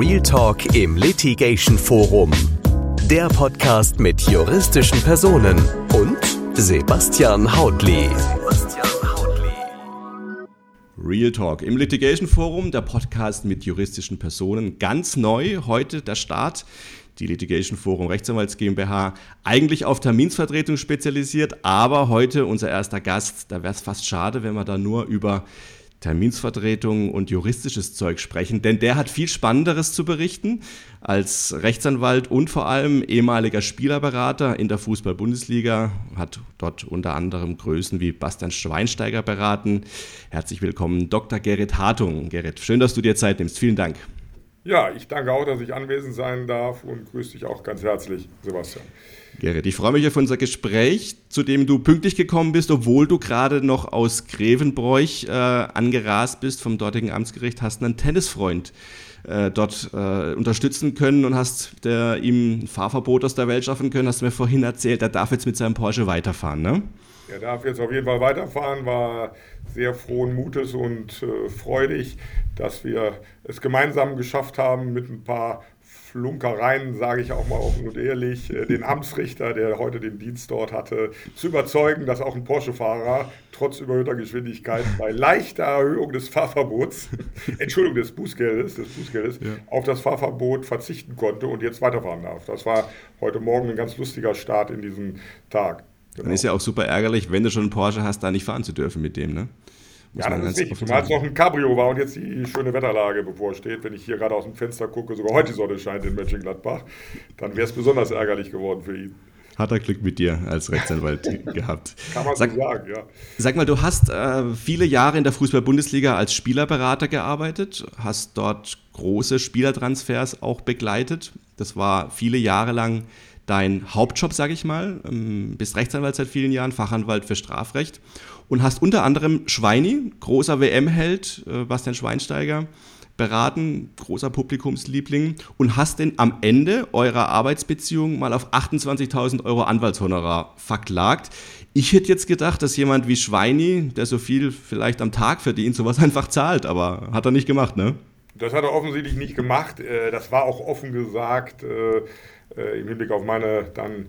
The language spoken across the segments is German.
Real Talk im Litigation Forum. Der Podcast mit juristischen Personen und Sebastian Hautli. Real Talk im Litigation Forum, der Podcast mit juristischen Personen. Ganz neu, heute der Start. Die Litigation Forum Rechtsanwalts GmbH, eigentlich auf Terminsvertretung spezialisiert, aber heute unser erster Gast. Da wäre es fast schade, wenn wir da nur über Terminsvertretung und juristisches Zeug sprechen, denn der hat viel Spannenderes zu berichten als Rechtsanwalt und vor allem ehemaliger Spielerberater in der Fußball-Bundesliga, hat dort unter anderem Größen wie Bastian Schweinsteiger beraten. Herzlich willkommen, Dr. Gerrit Hartung. Gerrit, schön, dass du dir Zeit nimmst. Vielen Dank. Ja, ich danke auch, dass ich anwesend sein darf und grüße dich auch ganz herzlich, Sebastian. Gerrit, ich freue mich auf unser Gespräch, zu dem du pünktlich gekommen bist, obwohl du gerade noch aus Grevenbroich äh, angerast bist vom dortigen Amtsgericht, hast einen Tennisfreund äh, dort äh, unterstützen können und hast der, ihm ein Fahrverbot aus der Welt schaffen können, hast du mir vorhin erzählt, er darf jetzt mit seinem Porsche weiterfahren, ne? Er darf jetzt auf jeden Fall weiterfahren, war sehr frohen Mutes und äh, freudig, dass wir es gemeinsam geschafft haben, mit ein paar Flunkereien, sage ich auch mal offen und ehrlich, äh, den Amtsrichter, der heute den Dienst dort hatte, zu überzeugen, dass auch ein Porsche-Fahrer trotz überhöhter Geschwindigkeit bei leichter Erhöhung des Fahrverbots, Entschuldigung, des Bußgeldes, des Bußgeldes ja. auf das Fahrverbot verzichten konnte und jetzt weiterfahren darf. Das war heute Morgen ein ganz lustiger Start in diesen Tag. Genau. Dann ist ja auch super ärgerlich, wenn du schon einen Porsche hast, da nicht fahren zu dürfen mit dem, ne? Ja, das ist richtig. Zumal es noch ein Cabrio war und jetzt die schöne Wetterlage bevorsteht. Wenn ich hier gerade aus dem Fenster gucke, sogar heute die Sonne scheint in Mönchengladbach, dann wäre es besonders ärgerlich geworden für ihn. Hat er Glück mit dir als Rechtsanwalt gehabt. Kann man sag, so sagen, ja. Sag mal, du hast äh, viele Jahre in der Fußball-Bundesliga als Spielerberater gearbeitet, hast dort große Spielertransfers auch begleitet. Das war viele Jahre lang dein Hauptjob, sage ich mal. Ähm, bist Rechtsanwalt seit vielen Jahren, Fachanwalt für Strafrecht und hast unter anderem Schweini, großer WM-Held, äh, Bastian Schweinsteiger, beraten, großer Publikumsliebling und hast denn am Ende eurer Arbeitsbeziehung mal auf 28.000 Euro Anwaltshonorar verklagt. Ich hätte jetzt gedacht, dass jemand wie Schweini, der so viel vielleicht am Tag verdient, sowas einfach zahlt, aber hat er nicht gemacht, ne? Das hat er offensichtlich nicht gemacht. Äh, das war auch offen gesagt äh, im Hinblick auf meine dann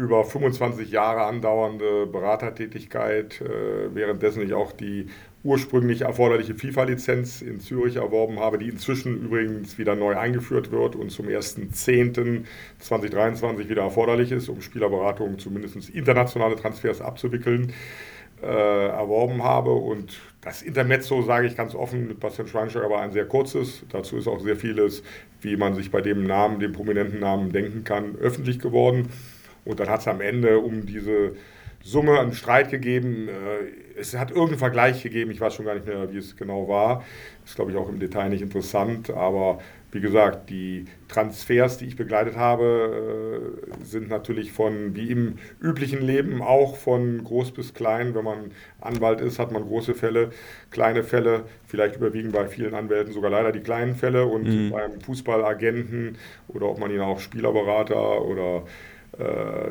über 25 Jahre andauernde Beratertätigkeit, äh, währenddessen ich auch die ursprünglich erforderliche FIFA-Lizenz in Zürich erworben habe, die inzwischen übrigens wieder neu eingeführt wird und zum 1.10.2023 wieder erforderlich ist, um Spielerberatungen zumindest internationale Transfers abzuwickeln, äh, erworben habe. Und das Intermezzo, sage ich ganz offen, mit Bastian Schweinsteiger war ein sehr kurzes. Dazu ist auch sehr vieles, wie man sich bei dem Namen, dem prominenten Namen denken kann, öffentlich geworden. Und dann hat es am Ende um diese Summe einen Streit gegeben. Äh, es hat irgendeinen Vergleich gegeben, ich weiß schon gar nicht mehr, wie es genau war. Ist, glaube ich, auch im Detail nicht interessant. Aber wie gesagt, die Transfers, die ich begleitet habe, äh, sind natürlich von, wie im üblichen Leben, auch von groß bis klein. Wenn man Anwalt ist, hat man große Fälle, kleine Fälle. Vielleicht überwiegen bei vielen Anwälten sogar leider die kleinen Fälle. Und mhm. beim Fußballagenten oder ob man ihn auch Spielerberater oder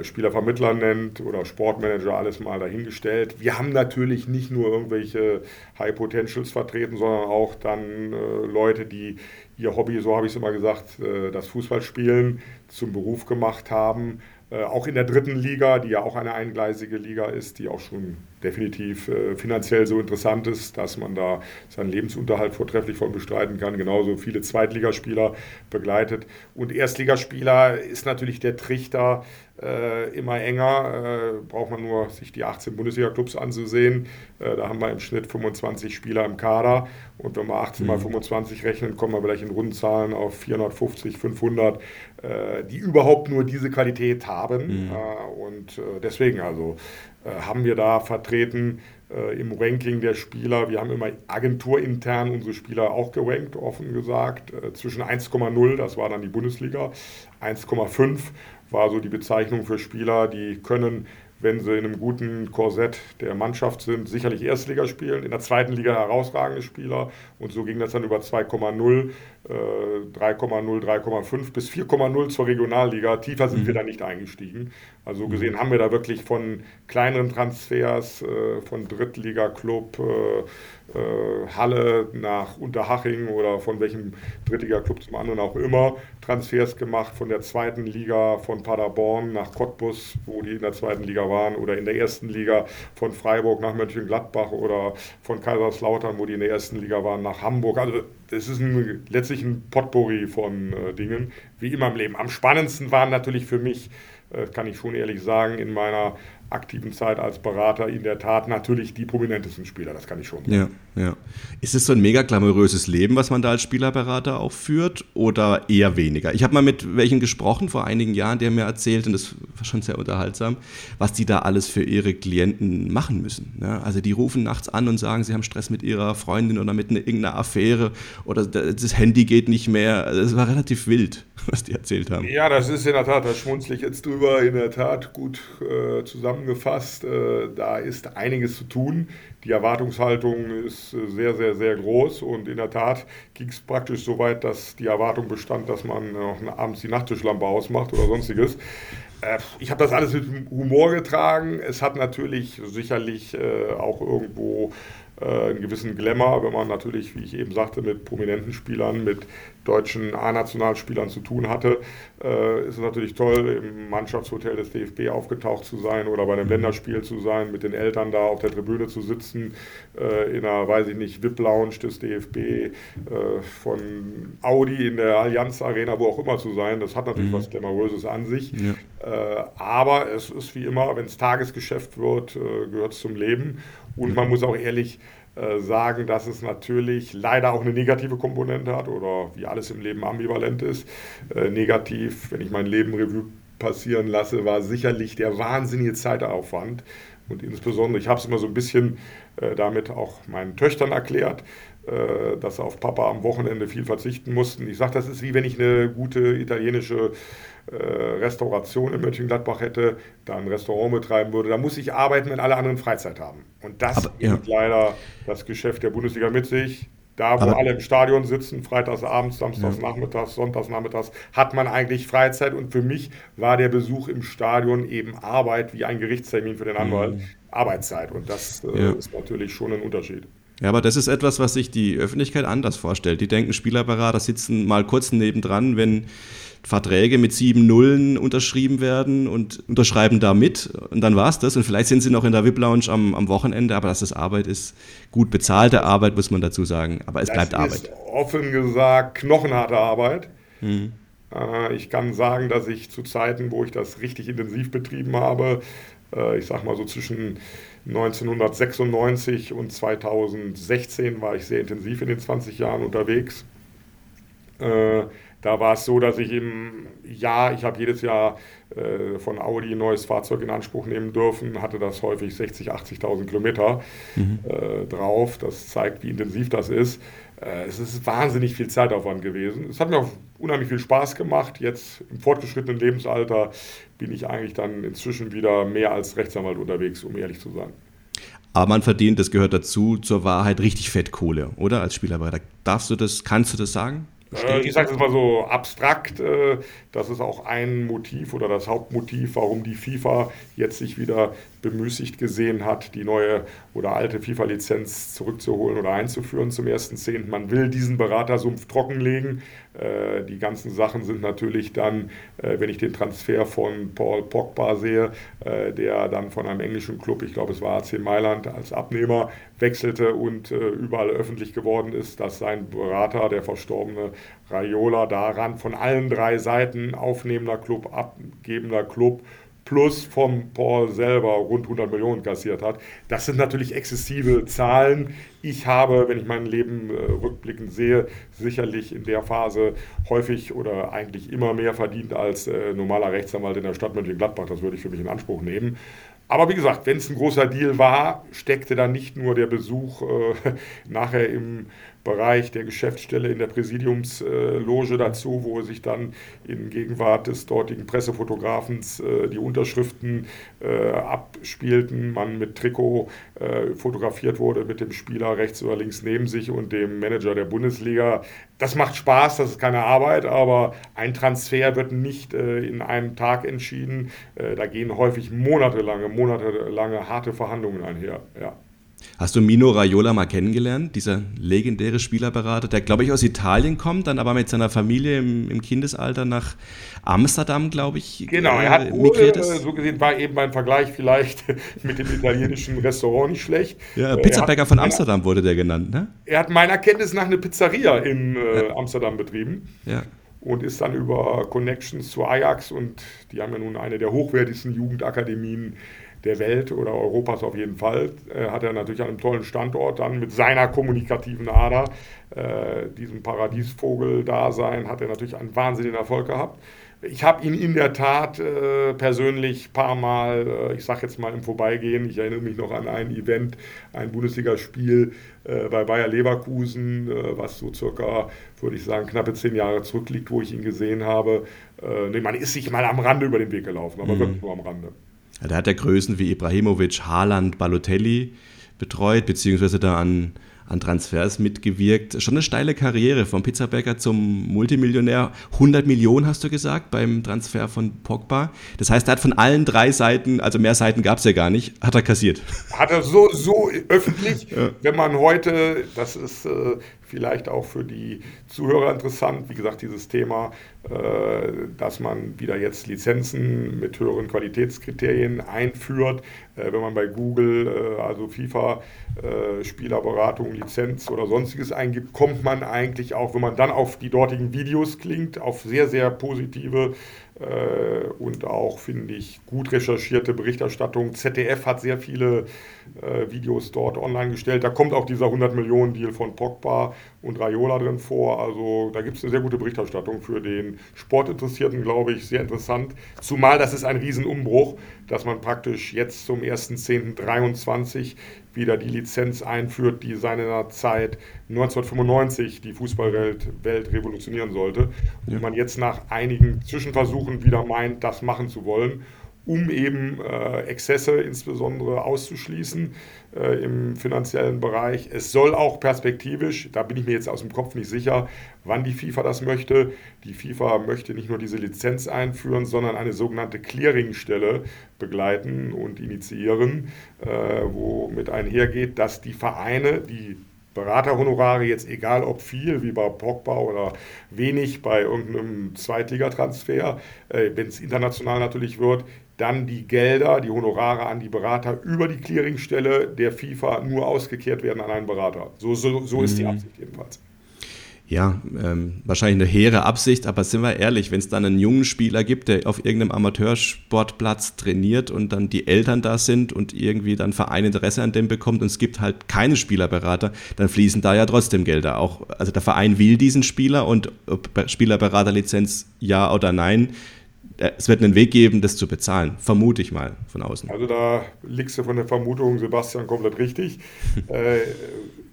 Spielervermittler nennt oder Sportmanager, alles mal dahingestellt. Wir haben natürlich nicht nur irgendwelche High Potentials vertreten, sondern auch dann äh, Leute, die ihr Hobby, so habe ich es immer gesagt, äh, das Fußballspielen zum Beruf gemacht haben. Äh, auch in der dritten Liga, die ja auch eine eingleisige Liga ist, die auch schon definitiv äh, finanziell so interessant ist, dass man da seinen Lebensunterhalt vortrefflich von bestreiten kann. Genauso viele Zweitligaspieler begleitet. Und Erstligaspieler ist natürlich der Trichter äh, immer enger. Äh, braucht man nur sich die 18 Bundesliga-Clubs anzusehen. Äh, da haben wir im Schnitt 25 Spieler im Kader. Und wenn wir 18 mhm. mal 25 rechnen, kommen wir vielleicht in Rundenzahlen auf 450, 500, äh, die überhaupt nur diese Qualität haben. Mhm. Äh, und deswegen also haben wir da vertreten im Ranking der Spieler. Wir haben immer agenturintern unsere Spieler auch gerankt, offen gesagt, zwischen 1,0, das war dann die Bundesliga, 1,5 war so die Bezeichnung für Spieler, die können, wenn sie in einem guten Korsett der Mannschaft sind, sicherlich Erstliga spielen, in der zweiten Liga herausragende Spieler und so ging das dann über 2,0, äh, 3,0, 3,5 bis 4,0 zur Regionalliga. Tiefer sind mhm. wir da nicht eingestiegen. Also mhm. gesehen haben wir da wirklich von kleineren Transfers, äh, von Drittliga-Club, äh, äh, Halle nach Unterhaching oder von welchem Drittliga-Club zum anderen auch immer Transfers gemacht, von der zweiten Liga von Paderborn nach Cottbus, wo die in der zweiten Liga waren, oder in der ersten Liga von Freiburg nach Mönchengladbach oder von Kaiserslautern, wo die in der ersten Liga waren, nach Hamburg. Also das ist ein, letztlich ein Potpourri von äh, Dingen, wie immer im Leben. Am spannendsten waren natürlich für mich, äh, kann ich schon ehrlich sagen, in meiner aktiven Zeit als Berater in der Tat natürlich die prominentesten Spieler, das kann ich schon sagen. Ja, ja. Ist es so ein mega glamouröses Leben, was man da als Spielerberater auch führt oder eher weniger? Ich habe mal mit welchen gesprochen vor einigen Jahren, der mir erzählt, und das war schon sehr unterhaltsam, was die da alles für ihre Klienten machen müssen. Ja, also die rufen nachts an und sagen, sie haben Stress mit ihrer Freundin oder mit einer, irgendeiner Affäre oder das Handy geht nicht mehr. Also das war relativ wild, was die erzählt haben. Ja, das ist in der Tat, da schmunzle ich jetzt drüber, in der Tat gut äh, zusammen zusammengefasst. Äh, da ist einiges zu tun. Die Erwartungshaltung ist äh, sehr, sehr, sehr groß und in der Tat ging es praktisch so weit, dass die Erwartung bestand, dass man noch abends die Nachttischlampe ausmacht oder sonstiges. Äh, ich habe das alles mit Humor getragen. Es hat natürlich sicherlich auch irgendwo einen gewissen Glamour, wenn man natürlich, wie ich eben sagte, mit prominenten Spielern, mit deutschen A-Nationalspielern zu tun hatte, äh, ist es natürlich toll, im Mannschaftshotel des DFB aufgetaucht zu sein oder bei einem mhm. Länderspiel zu sein, mit den Eltern da auf der Tribüne zu sitzen, äh, in einer, weiß ich nicht, VIP-Lounge des DFB, äh, von Audi in der Allianz Arena, wo auch immer zu sein. Das hat natürlich mhm. was Glamouröses an sich. Ja. Äh, aber es ist wie immer, wenn es Tagesgeschäft wird, äh, gehört es zum Leben. Und man muss auch ehrlich äh, sagen, dass es natürlich leider auch eine negative Komponente hat oder wie alles im Leben ambivalent ist. Äh, negativ, wenn ich mein Leben Revue passieren lasse, war sicherlich der wahnsinnige Zeitaufwand. Und insbesondere, ich habe es immer so ein bisschen äh, damit auch meinen Töchtern erklärt, dass sie auf Papa am Wochenende viel verzichten mussten. Ich sage, das ist wie wenn ich eine gute italienische äh, Restauration in Mönchengladbach hätte, da ein Restaurant betreiben würde. Da muss ich arbeiten, wenn alle anderen Freizeit haben. Und das Aber, ja. leider das Geschäft der Bundesliga mit sich. Da, wo Aber, alle im Stadion sitzen, freitagsabends, samstagsnachmittags, ja. sonntagsnachmittags, hat man eigentlich Freizeit. Und für mich war der Besuch im Stadion eben Arbeit wie ein Gerichtstermin für den Anwalt. Mhm. Arbeitszeit. Und das äh, ja. ist natürlich schon ein Unterschied. Ja, aber das ist etwas, was sich die Öffentlichkeit anders vorstellt. Die denken, Spielerberater sitzen mal kurz nebendran, wenn Verträge mit sieben Nullen unterschrieben werden und unterschreiben da mit und dann war es das. Und vielleicht sind sie noch in der VIP-Lounge am, am Wochenende, aber dass das Arbeit ist, gut bezahlte Arbeit, muss man dazu sagen. Aber es das bleibt Arbeit. Ist offen gesagt knochenharte Arbeit. Hm. Ich kann sagen, dass ich zu Zeiten, wo ich das richtig intensiv betrieben habe, äh, ich sag mal so zwischen 1996 und 2016 war ich sehr intensiv in den 20 Jahren unterwegs. Äh, da war es so, dass ich im Jahr, ich habe jedes Jahr äh, von Audi ein neues Fahrzeug in Anspruch nehmen dürfen, hatte das häufig 60.000, 80.000 Kilometer mhm. äh, drauf. Das zeigt, wie intensiv das ist. Äh, es ist wahnsinnig viel Zeitaufwand gewesen. Es hat mir auch unheimlich viel Spaß gemacht. Jetzt im fortgeschrittenen Lebensalter bin ich eigentlich dann inzwischen wieder mehr als Rechtsanwalt unterwegs, um ehrlich zu sein. Aber man verdient, das gehört dazu, zur Wahrheit richtig Fettkohle, oder? Als Spielerbereiter. Darfst du das, kannst du das sagen? Äh, ich sage es mal so abstrakt, äh, das ist auch ein Motiv oder das Hauptmotiv, warum die FIFA jetzt sich wieder bemüßigt gesehen hat, die neue oder alte FIFA-Lizenz zurückzuholen oder einzuführen zum 1.10. Man will diesen Beratersumpf trockenlegen. Äh, die ganzen Sachen sind natürlich dann, äh, wenn ich den Transfer von Paul Pogba sehe, äh, der dann von einem englischen Club, ich glaube es war AC Mailand, als Abnehmer wechselte und überall öffentlich geworden ist, dass sein Berater, der verstorbene Raiola, daran von allen drei Seiten, aufnehmender Club, abgebender Club, plus vom Paul selber rund 100 Millionen kassiert hat. Das sind natürlich exzessive Zahlen. Ich habe, wenn ich mein Leben äh, rückblickend sehe, sicherlich in der Phase häufig oder eigentlich immer mehr verdient als äh, normaler Rechtsanwalt in der Stadt Mönchengladbach. Das würde ich für mich in Anspruch nehmen. Aber wie gesagt, wenn es ein großer Deal war, steckte da nicht nur der Besuch äh, nachher im Bereich der Geschäftsstelle in der Präsidiumsloge dazu, wo sich dann in Gegenwart des dortigen Pressefotografen äh, die Unterschriften äh, abspielten, man mit Trikot äh, fotografiert wurde mit dem Spieler rechts oder links neben sich und dem Manager der Bundesliga. Das macht Spaß, das ist keine Arbeit, aber ein Transfer wird nicht in einem Tag entschieden. da gehen häufig monatelange, monatelange harte Verhandlungen einher. Ja. Hast du Mino Raiola mal kennengelernt, dieser legendäre Spielerberater, der, glaube ich, aus Italien kommt, dann aber mit seiner Familie im, im Kindesalter nach Amsterdam, glaube ich, genau, er hat migriert ist? so gesehen war eben mein Vergleich vielleicht mit dem italienischen Restaurant nicht schlecht. Ja, Pizzabäcker von Amsterdam wurde der genannt, ne? Er hat meiner Kenntnis nach eine Pizzeria in äh, Amsterdam betrieben. Ja und ist dann über Connections zu Ajax und die haben ja nun eine der hochwertigsten Jugendakademien der Welt oder Europas auf jeden Fall, äh, hat er natürlich an einem tollen Standort dann mit seiner kommunikativen Ader, äh, diesem Paradiesvogel-Dasein, hat er natürlich einen wahnsinnigen Erfolg gehabt. Ich habe ihn in der Tat äh, persönlich ein paar Mal, äh, ich sage jetzt mal im Vorbeigehen, ich erinnere mich noch an ein Event, ein Bundesligaspiel äh, bei Bayer Leverkusen, äh, was so circa, würde ich sagen, knappe zehn Jahre zurückliegt, wo ich ihn gesehen habe. Nee, man ist sich mal am Rande über den Weg gelaufen, aber mhm. wirklich nur am Rande. Da hat er Größen wie Ibrahimovic, Haaland, Balotelli betreut, beziehungsweise da an an Transfers mitgewirkt. Schon eine steile Karriere vom Pizzabäcker zum Multimillionär. 100 Millionen hast du gesagt beim Transfer von Pogba. Das heißt, er hat von allen drei Seiten, also mehr Seiten gab es ja gar nicht, hat er kassiert. Hat er so, so öffentlich, ja. wenn man heute, das ist äh, vielleicht auch für die Zuhörer interessant. Wie gesagt, dieses Thema, äh, dass man wieder jetzt Lizenzen mit höheren Qualitätskriterien einführt. Äh, wenn man bei Google, äh, also FIFA, Spielerberatung, Lizenz oder sonstiges eingibt, kommt man eigentlich auch, wenn man dann auf die dortigen Videos klingt, auf sehr, sehr positive und auch, finde ich, gut recherchierte Berichterstattung. ZDF hat sehr viele äh, Videos dort online gestellt. Da kommt auch dieser 100 Millionen Deal von Pogba und Raiola drin vor. Also da gibt es eine sehr gute Berichterstattung für den Sportinteressierten, glaube ich, sehr interessant. Zumal das ist ein Riesenumbruch, dass man praktisch jetzt zum 1.10.23 wieder die Lizenz einführt, die seinerzeit 1995 die Fußballwelt Welt revolutionieren sollte. Und man jetzt nach einigen Zwischenversuchen wieder meint, das machen zu wollen um eben äh, Exzesse insbesondere auszuschließen äh, im finanziellen Bereich. Es soll auch perspektivisch, da bin ich mir jetzt aus dem Kopf nicht sicher, wann die FIFA das möchte. Die FIFA möchte nicht nur diese Lizenz einführen, sondern eine sogenannte Clearingstelle begleiten und initiieren, äh, wo mit einhergeht, dass die Vereine, die Beraterhonorare jetzt egal ob viel wie bei Pogba oder wenig bei irgendeinem Zweitligatransfer, äh, wenn es international natürlich wird, dann die Gelder, die Honorare an die Berater über die Clearingstelle der FIFA nur ausgekehrt werden an einen Berater. So, so, so ist die mhm. Absicht jedenfalls. Ja, ähm, wahrscheinlich eine hehre Absicht, aber sind wir ehrlich, wenn es dann einen jungen Spieler gibt, der auf irgendeinem Amateursportplatz trainiert und dann die Eltern da sind und irgendwie dann Verein Interesse an dem bekommt und es gibt halt keine Spielerberater, dann fließen da ja trotzdem Gelder. Auch, also der Verein will diesen Spieler und Spielerberaterlizenz ja oder nein, äh, es wird einen Weg geben, das zu bezahlen, vermute ich mal von außen. Also da liegst du von der Vermutung, Sebastian, komplett richtig. äh,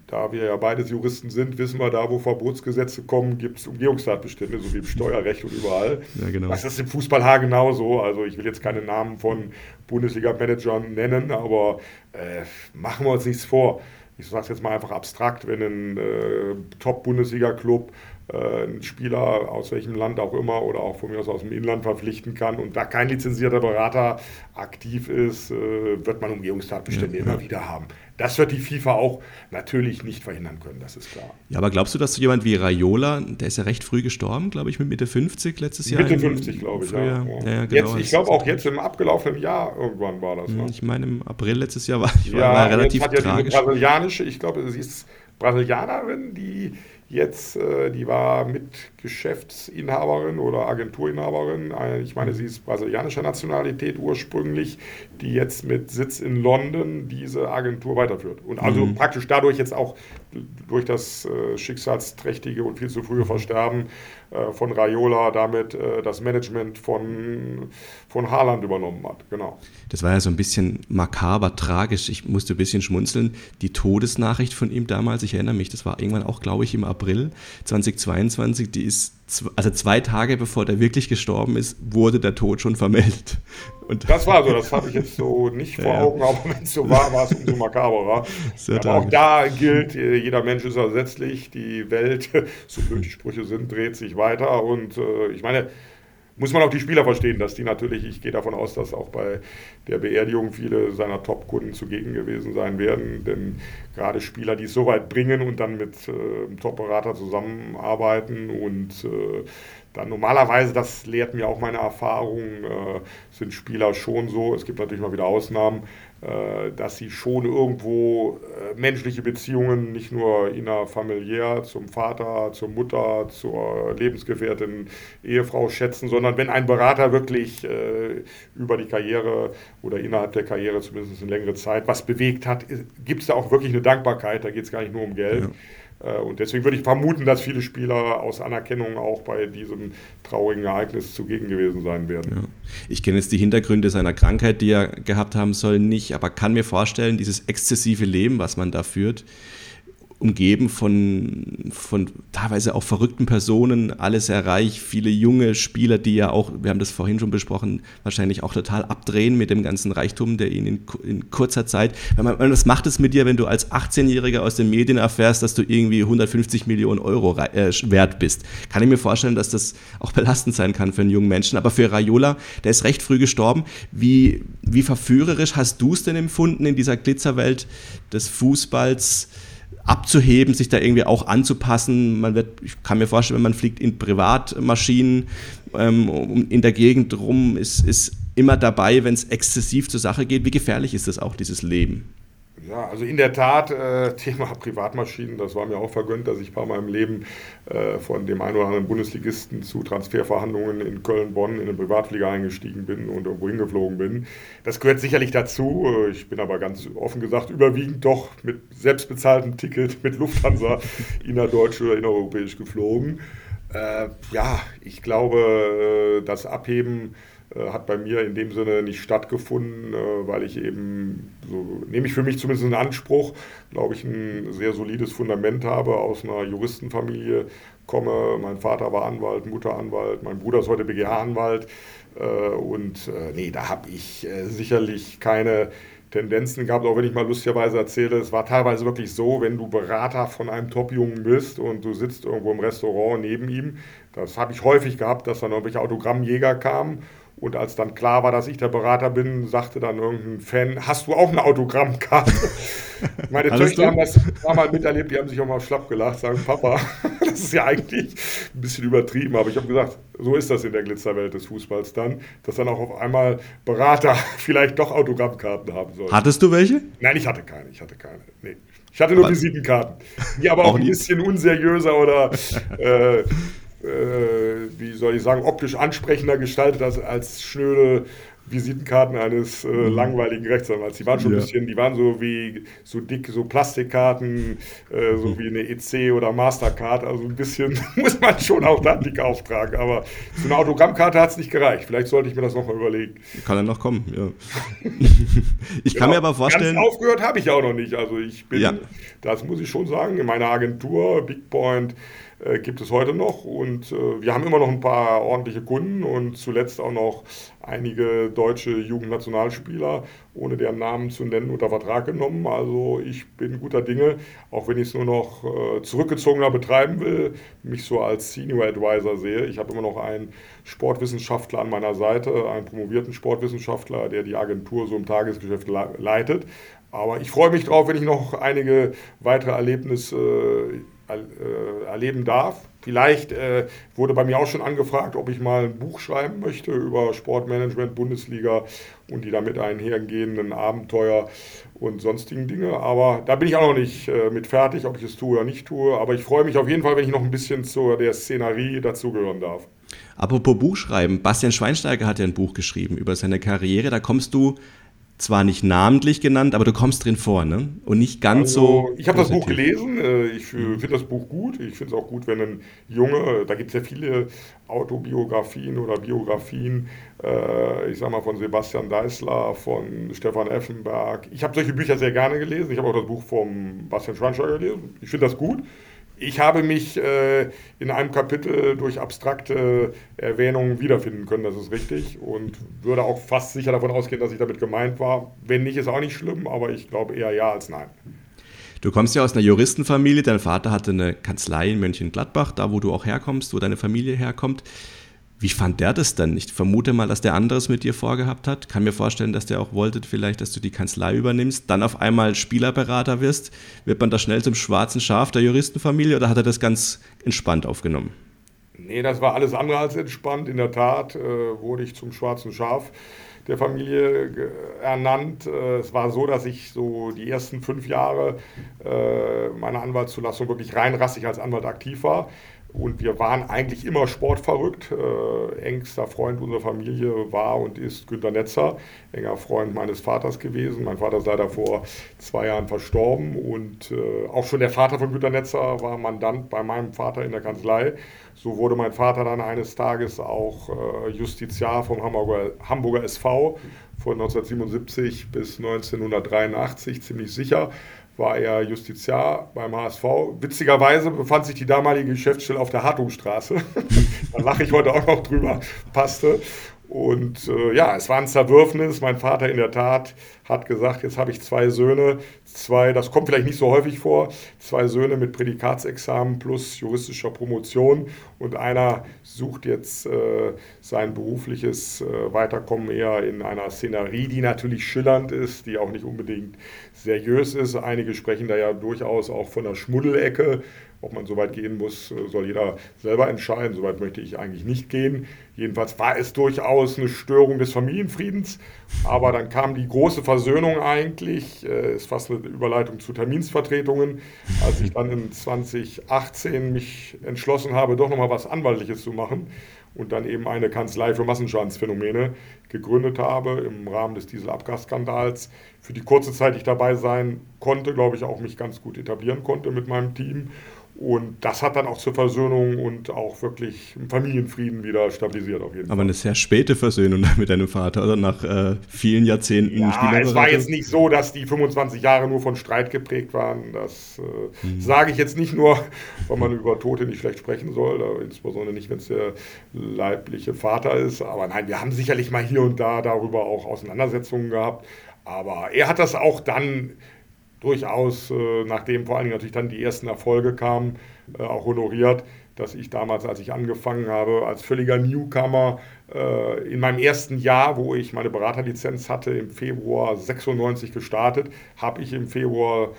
da wir ja beides Juristen sind, wissen wir, da wo Verbotsgesetze kommen, gibt es Umgehungstatbestände, so wie im Steuerrecht und überall. Ja, genau. Das ist im Fußball genauso. Also ich will jetzt keine Namen von Bundesliga-Managern nennen, aber äh, machen wir uns nichts vor. Ich sage es jetzt mal einfach abstrakt, wenn ein äh, Top-Bundesliga-Club einen Spieler aus welchem Land auch immer oder auch von mir aus aus dem Inland verpflichten kann und da kein lizenzierter Berater aktiv ist, äh, wird man Umgehungstatbestände ja, immer ja. wieder haben. Das wird die FIFA auch natürlich nicht verhindern können, das ist klar. Ja, aber glaubst du, dass so jemand wie Raiola, der ist ja recht früh gestorben, glaube ich, mit Mitte 50 letztes Jahr? Mitte 50, glaube ich, ja. ja. ja genau, jetzt, ich glaube auch jetzt im abgelaufenen Jahr irgendwann war das. Ne? Ich meine, im April letztes Jahr war, ich war, war relativ jetzt hat ja tragisch. Diese brasilianische, ich glaube, sie ist Brasilianerin, die jetzt, äh, die war Mitgeschäftsinhaberin oder Agenturinhaberin. Ich meine, sie ist brasilianischer Nationalität ursprünglich, die jetzt mit Sitz in London diese Agentur weiterführt. Und also mhm. praktisch dadurch jetzt auch durch das äh, schicksalsträchtige und viel zu frühe Versterben von Raiola damit äh, das Management von, von Haaland übernommen hat. Genau. Das war ja so ein bisschen makaber, tragisch. Ich musste ein bisschen schmunzeln. Die Todesnachricht von ihm damals, ich erinnere mich, das war irgendwann auch, glaube ich, im April 2022, die ist also zwei Tage bevor der wirklich gestorben ist, wurde der Tod schon vermeldet. Und das war so, das habe ich jetzt so nicht vor ja. Augen, aber wenn es so war, war es umso makaberer. Aber auch da gilt, äh, jeder Mensch ist ersetzlich, die Welt, so blöd die Sprüche sind, dreht sich weiter und äh, ich meine, muss man auch die Spieler verstehen, dass die natürlich, ich gehe davon aus, dass auch bei der Beerdigung viele seiner Top-Kunden zugegen gewesen sein werden. Denn gerade Spieler, die es so weit bringen und dann mit äh, einem Top-Berater zusammenarbeiten und äh, dann normalerweise, das lehrt mir auch meine Erfahrung, äh, sind Spieler schon so, es gibt natürlich mal wieder Ausnahmen, dass sie schon irgendwo äh, menschliche Beziehungen nicht nur innerfamiliär zum Vater, zur Mutter, zur Lebensgefährtin, Ehefrau schätzen, sondern wenn ein Berater wirklich äh, über die Karriere oder innerhalb der Karriere zumindest eine längere Zeit was bewegt hat, gibt es da auch wirklich eine Dankbarkeit, da geht es gar nicht nur um Geld. Ja. Äh, und deswegen würde ich vermuten, dass viele Spieler aus Anerkennung auch bei diesem traurigen Ereignis zugegen gewesen sein werden. Ja. Ich kenne jetzt die Hintergründe seiner Krankheit, die er gehabt haben soll, nicht, aber kann mir vorstellen, dieses exzessive Leben, was man da führt, umgeben von, von teilweise auch verrückten Personen, alles sehr reich, viele junge Spieler, die ja auch, wir haben das vorhin schon besprochen, wahrscheinlich auch total abdrehen mit dem ganzen Reichtum, der ihnen in, in kurzer Zeit, man, was macht es mit dir, wenn du als 18-Jähriger aus den Medien erfährst, dass du irgendwie 150 Millionen Euro äh, wert bist? Kann ich mir vorstellen, dass das auch belastend sein kann für einen jungen Menschen, aber für Raiola, der ist recht früh gestorben. Wie, wie verführerisch hast du es denn empfunden in dieser Glitzerwelt des Fußballs? Abzuheben, sich da irgendwie auch anzupassen. Man wird, ich kann mir vorstellen, wenn man fliegt in Privatmaschinen ähm, in der Gegend rum, ist, ist immer dabei, wenn es exzessiv zur Sache geht. Wie gefährlich ist das auch, dieses Leben? Ja, also in der Tat, äh, Thema Privatmaschinen, das war mir auch vergönnt, dass ich Mal im Leben äh, von dem einen oder anderen Bundesligisten zu Transferverhandlungen in Köln-Bonn in den Privatflieger eingestiegen bin und irgendwo hingeflogen bin. Das gehört sicherlich dazu. Äh, ich bin aber ganz offen gesagt überwiegend doch mit selbstbezahltem Ticket mit Lufthansa innerdeutsch oder innereuropäisch geflogen. Äh, ja, ich glaube, äh, das Abheben hat bei mir in dem Sinne nicht stattgefunden, äh, weil ich eben, so nehme ich für mich zumindest einen Anspruch, glaube ich, ein sehr solides Fundament habe, aus einer Juristenfamilie komme. Mein Vater war Anwalt, Mutter Anwalt, mein Bruder ist heute BGH-Anwalt. Äh, und nee, da habe ich sicherlich keine Tendenzen gehabt, auch wenn ich mal lustigerweise erzähle, es war teilweise wirklich so, wenn du Berater von einem Top-Jungen bist und du sitzt irgendwo im Restaurant neben ihm, das habe ich häufig gehabt, dass dann irgendwelche Autogrammjäger kamen und als dann klar war, dass ich der Berater bin, sagte dann irgendein Fan, hast du auch eine Autogrammkarte? Meine Töchter haben das Mal miterlebt, die haben sich auch mal schlapp gelacht, sagen, Papa, das ist ja eigentlich ein bisschen übertrieben, aber ich habe gesagt, so ist das in der Glitzerwelt des Fußballs dann, dass dann auch auf einmal Berater vielleicht doch Autogrammkarten haben sollen. Hattest du welche? Nein, ich hatte keine, ich hatte keine. Nee. Ich hatte nur Was? Visitenkarten, die aber auch, auch ein bisschen unseriöser oder äh, wie soll ich sagen, optisch ansprechender gestaltet als, als schnöde Visitenkarten eines äh, mhm. langweiligen Rechtsanwalts. Die waren schon ja. ein bisschen, die waren so wie so dick, so Plastikkarten, äh, so mhm. wie eine EC oder Mastercard. Also ein bisschen muss man schon auch da dick auftragen. Aber für eine Autogrammkarte hat es nicht gereicht. Vielleicht sollte ich mir das nochmal überlegen. Kann er noch kommen, ja. ich kann ja, mir aber vorstellen. Ganz aufgehört habe ich auch noch nicht. Also ich bin, ja. das muss ich schon sagen, in meiner Agentur Big Point äh, gibt es heute noch. Und äh, wir haben immer noch ein paar ordentliche Kunden und zuletzt auch noch einige deutsche Jugendnationalspieler, ohne deren Namen zu nennen, unter Vertrag genommen. Also ich bin guter Dinge, auch wenn ich es nur noch äh, zurückgezogener betreiben will, mich so als Senior Advisor sehe. Ich habe immer noch einen Sportwissenschaftler an meiner Seite, einen promovierten Sportwissenschaftler, der die Agentur so im Tagesgeschäft leitet. Aber ich freue mich drauf, wenn ich noch einige weitere Erlebnisse äh, erleben darf. Vielleicht äh, wurde bei mir auch schon angefragt, ob ich mal ein Buch schreiben möchte über Sportmanagement, Bundesliga und die damit einhergehenden Abenteuer und sonstigen Dinge. Aber da bin ich auch noch nicht äh, mit fertig, ob ich es tue oder nicht tue. Aber ich freue mich auf jeden Fall, wenn ich noch ein bisschen zu der Szenerie dazugehören darf. Apropos Buchschreiben, Bastian Schweinsteiger hat ja ein Buch geschrieben über seine Karriere. Da kommst du zwar nicht namentlich genannt, aber du kommst drin vor, ne? Und nicht ganz also, so. Ich habe das Buch gelesen, äh, ich mhm. finde das Buch gut. Ich finde es auch gut, wenn ein Junge, da gibt es ja viele Autobiografien oder Biografien, äh, ich sag mal von Sebastian Deißler, von Stefan Effenberg. Ich habe solche Bücher sehr gerne gelesen. Ich habe auch das Buch vom Bastian Schweinsteiger gelesen. Ich finde das gut. Ich habe mich äh, in einem Kapitel durch abstrakte Erwähnungen wiederfinden können, das ist richtig. Und würde auch fast sicher davon ausgehen, dass ich damit gemeint war. Wenn nicht, ist auch nicht schlimm, aber ich glaube eher ja als nein. Du kommst ja aus einer Juristenfamilie. Dein Vater hatte eine Kanzlei in Mönchengladbach, da wo du auch herkommst, wo deine Familie herkommt. Wie fand der das denn? Ich vermute mal, dass der anderes mit dir vorgehabt hat. Kann mir vorstellen, dass der auch wollte, vielleicht, dass du die Kanzlei übernimmst, dann auf einmal Spielerberater wirst. Wird man da schnell zum schwarzen Schaf der Juristenfamilie oder hat er das ganz entspannt aufgenommen? Nee, das war alles andere als entspannt. In der Tat äh, wurde ich zum schwarzen Schaf der Familie ernannt. Äh, es war so, dass ich so die ersten fünf Jahre äh, meiner Anwaltszulassung wirklich rein rassig als Anwalt aktiv war. Und wir waren eigentlich immer sportverrückt. Äh, engster Freund unserer Familie war und ist Günter Netzer, enger Freund meines Vaters gewesen. Mein Vater ist leider vor zwei Jahren verstorben und äh, auch schon der Vater von Günter Netzer war Mandant bei meinem Vater in der Kanzlei. So wurde mein Vater dann eines Tages auch äh, Justiziar vom Hamburger, Hamburger SV von 1977 bis 1983, ziemlich sicher war er Justiziar beim HSV. Witzigerweise befand sich die damalige Geschäftsstelle auf der Hartungstraße. da lache ich heute auch noch drüber, passte. Und äh, ja, es war ein Zerwürfnis. Mein Vater in der Tat hat gesagt, jetzt habe ich zwei Söhne, zwei, das kommt vielleicht nicht so häufig vor, zwei Söhne mit Prädikatsexamen plus juristischer Promotion und einer sucht jetzt äh, sein berufliches äh, Weiterkommen eher in einer Szenerie, die natürlich schillernd ist, die auch nicht unbedingt seriös ist. Einige sprechen da ja durchaus auch von der Schmuddelecke. Ob man so weit gehen muss, äh, soll jeder selber entscheiden. So weit möchte ich eigentlich nicht gehen. Jedenfalls war es durchaus eine Störung des Familienfriedens. Aber dann kam die große Versöhnung eigentlich. Äh, ist fast eine Überleitung zu Terminsvertretungen. Als ich dann in 2018 mich entschlossen habe, doch nochmal was Anwaltliches zu machen und dann eben eine Kanzlei für Massenschadensphänomene gegründet habe im Rahmen des Dieselabgasskandals. Für die kurze Zeit, die ich dabei sein konnte, glaube ich, auch mich ganz gut etablieren konnte mit meinem Team und das hat dann auch zur Versöhnung und auch wirklich Familienfrieden wieder stabilisiert auf jeden Fall. Aber eine sehr späte Versöhnung mit deinem Vater, oder nach äh, vielen Jahrzehnten Ja, es war jetzt nicht so, dass die 25 Jahre nur von Streit geprägt waren. Das äh, hm. sage ich jetzt nicht nur, weil man über Tote nicht schlecht sprechen soll, insbesondere nicht, wenn es der leibliche Vater ist. Aber nein, wir haben sicherlich mal hier und da darüber auch Auseinandersetzungen gehabt. Aber er hat das auch dann durchaus, äh, nachdem vor allen Dingen natürlich dann die ersten Erfolge kamen, äh, auch honoriert, dass ich damals, als ich angefangen habe, als völliger Newcomer äh, in meinem ersten Jahr, wo ich meine Beraterlizenz hatte, im Februar 96 gestartet, habe ich im Februar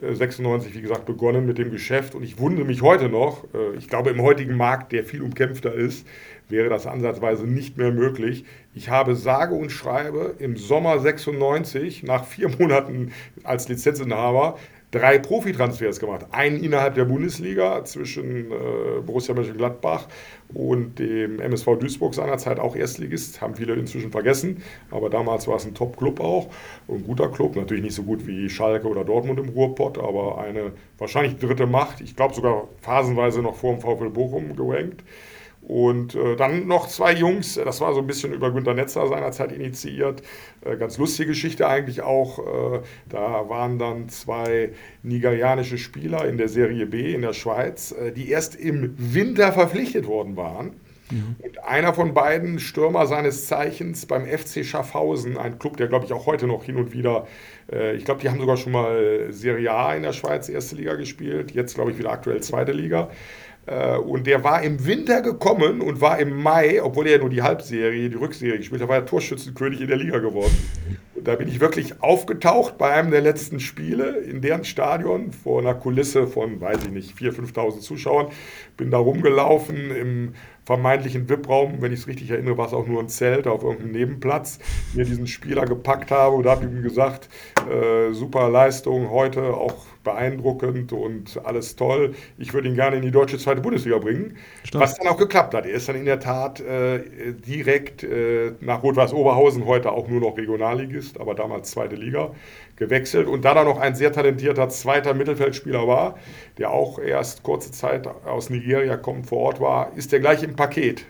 96, wie gesagt, begonnen mit dem Geschäft. Und ich wundere mich heute noch, ich glaube im heutigen Markt, der viel umkämpfter ist, wäre das ansatzweise nicht mehr möglich. Ich habe sage und schreibe im Sommer 96, nach vier Monaten als Lizenzinhaber, drei Profitransfers gemacht. Einen innerhalb der Bundesliga zwischen äh, Borussia Mönchengladbach und dem MSV Duisburg seinerzeit auch Erstligist, haben viele inzwischen vergessen, aber damals war es ein Top-Club auch, ein guter Club, natürlich nicht so gut wie Schalke oder Dortmund im Ruhrpott, aber eine wahrscheinlich dritte Macht, ich glaube sogar phasenweise noch vor dem VfL Bochum gerankt. Und äh, dann noch zwei Jungs, das war so ein bisschen über Günter Netzer seinerzeit initiiert. Äh, ganz lustige Geschichte eigentlich auch. Äh, da waren dann zwei nigerianische Spieler in der Serie B in der Schweiz, äh, die erst im Winter verpflichtet worden waren. Mhm. Und einer von beiden, Stürmer seines Zeichens beim FC Schaffhausen, ein Club, der glaube ich auch heute noch hin und wieder, äh, ich glaube, die haben sogar schon mal Serie A in der Schweiz, erste Liga gespielt, jetzt glaube ich wieder aktuell zweite Liga. Äh, und der war im Winter gekommen und war im Mai, obwohl er ja nur die Halbserie, die Rückserie gespielt hat, war er Torschützenkönig in der Liga geworden. Und da bin ich wirklich aufgetaucht bei einem der letzten Spiele in deren Stadion vor einer Kulisse von, weiß ich nicht, 4.000, 5.000 Zuschauern. Bin da rumgelaufen im vermeintlichen VIP-Raum, wenn ich es richtig erinnere, war es auch nur ein Zelt auf irgendeinem Nebenplatz, mir diesen Spieler gepackt habe und habe ihm gesagt, äh, super Leistung heute, auch beeindruckend und alles toll. Ich würde ihn gerne in die deutsche zweite Bundesliga bringen. Stark. Was dann auch geklappt hat. Er ist dann in der Tat äh, direkt äh, nach Rot-Weiß Oberhausen, heute auch nur noch Regionalligist, aber damals zweite Liga, gewechselt. Und da dann noch ein sehr talentierter zweiter Mittelfeldspieler war, der auch erst kurze Zeit aus Nigeria kommt, vor Ort war, ist der gleich im Paket.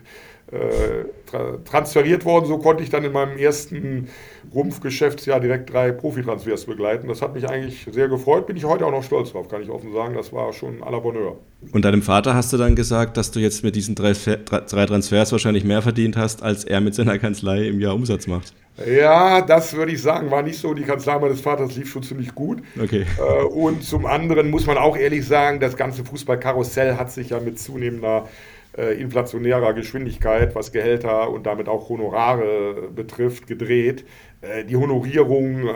Äh, tra transferiert worden. So konnte ich dann in meinem ersten Rumpfgeschäftsjahr direkt drei Profitransfers begleiten. Das hat mich eigentlich sehr gefreut. Bin ich heute auch noch stolz drauf, kann ich offen sagen. Das war schon à la Bonheur. Und deinem Vater hast du dann gesagt, dass du jetzt mit diesen drei, drei Transfers wahrscheinlich mehr verdient hast, als er mit seiner Kanzlei im Jahr Umsatz macht. Ja, das würde ich sagen, war nicht so. Die Kanzlei meines Vaters lief schon ziemlich gut. Okay. Äh, und zum anderen muss man auch ehrlich sagen, das ganze Fußballkarussell hat sich ja mit zunehmender inflationärer Geschwindigkeit, was Gehälter und damit auch Honorare betrifft, gedreht. Äh, die Honorierung äh,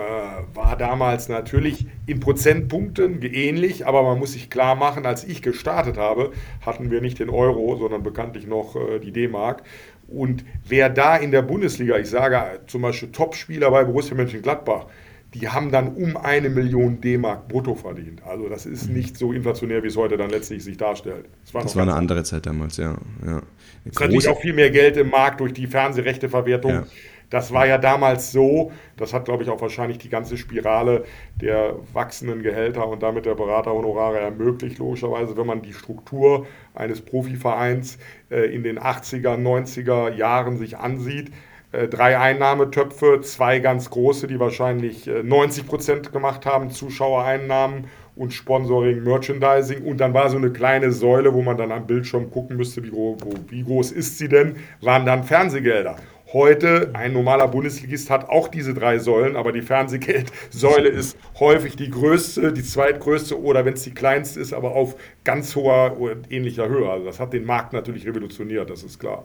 war damals natürlich in Prozentpunkten ähnlich, aber man muss sich klar machen, als ich gestartet habe, hatten wir nicht den Euro, sondern bekanntlich noch äh, die D-Mark. Und wer da in der Bundesliga, ich sage zum Beispiel Topspieler bei Borussia Mönchengladbach, die haben dann um eine Million D-Mark brutto verdient. Also das ist mhm. nicht so inflationär, wie es heute dann letztlich sich darstellt. Das war, das war eine andere Zeit damals, ja. ja. Es ist natürlich auch viel mehr Geld im Markt durch die Fernsehrechteverwertung. Ja. Das war ja damals so, das hat, glaube ich, auch wahrscheinlich die ganze Spirale der wachsenden Gehälter und damit der Beraterhonorare ermöglicht, logischerweise, wenn man die Struktur eines Profivereins äh, in den 80er, 90er Jahren sich ansieht drei Einnahmetöpfe, zwei ganz große, die wahrscheinlich 90 äh, Prozent gemacht haben, Zuschauereinnahmen und Sponsoring, Merchandising. Und dann war so eine kleine Säule, wo man dann am Bildschirm gucken müsste, wie, wo, wie groß ist sie denn, waren dann Fernsehgelder. Heute, ein normaler Bundesligist hat auch diese drei Säulen, aber die Fernsehgeldsäule ist häufig die größte, die zweitgrößte oder wenn es die kleinste ist, aber auf ganz hoher und ähnlicher Höhe. Also das hat den Markt natürlich revolutioniert, das ist klar.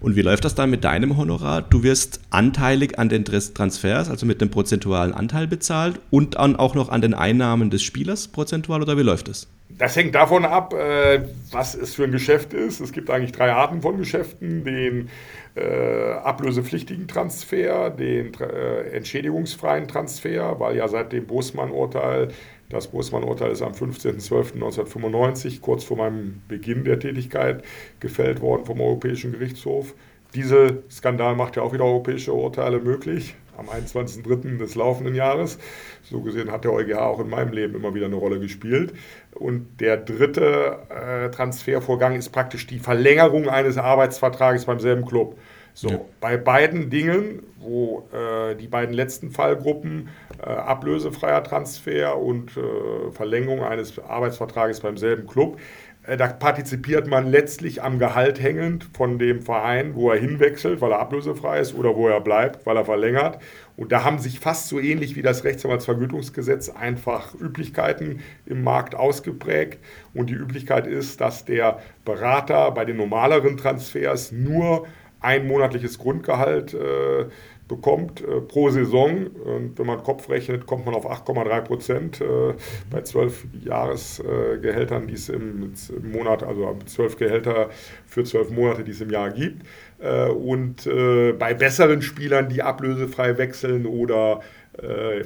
Und wie läuft das dann mit deinem Honorar? Du wirst anteilig an den Transfers, also mit dem prozentualen Anteil bezahlt und dann auch noch an den Einnahmen des Spielers prozentual oder wie läuft das? Das hängt davon ab, äh, was es für ein Geschäft ist. Es gibt eigentlich drei Arten von Geschäften. Den äh, ablösepflichtigen Transfer, den äh, entschädigungsfreien Transfer, weil ja seit dem Bosmann-Urteil das Großmann-Urteil ist am 15.12.1995, kurz vor meinem Beginn der Tätigkeit, gefällt worden vom Europäischen Gerichtshof. Dieser Skandal macht ja auch wieder europäische Urteile möglich, am 21.03. des laufenden Jahres. So gesehen hat der EuGH auch in meinem Leben immer wieder eine Rolle gespielt. Und der dritte äh, Transfervorgang ist praktisch die Verlängerung eines Arbeitsvertrages beim selben Club. So, ja. bei beiden Dingen, wo äh, die beiden letzten Fallgruppen äh, ablösefreier Transfer und äh, Verlängerung eines Arbeitsvertrages beim selben Club, äh, da partizipiert man letztlich am Gehalt hängend von dem Verein, wo er hinwechselt, weil er ablösefrei ist oder wo er bleibt, weil er verlängert. Und da haben sich fast so ähnlich wie das Rechtsanwaltsvergütungsgesetz einfach Üblichkeiten im Markt ausgeprägt. Und die Üblichkeit ist, dass der Berater bei den normaleren Transfers nur ein monatliches Grundgehalt äh, bekommt äh, pro Saison. Und wenn man Kopf rechnet, kommt man auf 8,3 Prozent äh, bei zwölf Jahresgehältern, die es im, im, Monat, also zwölf Gehälter für zwölf Monate, die es im Jahr gibt. Äh, und äh, bei besseren Spielern, die ablösefrei wechseln oder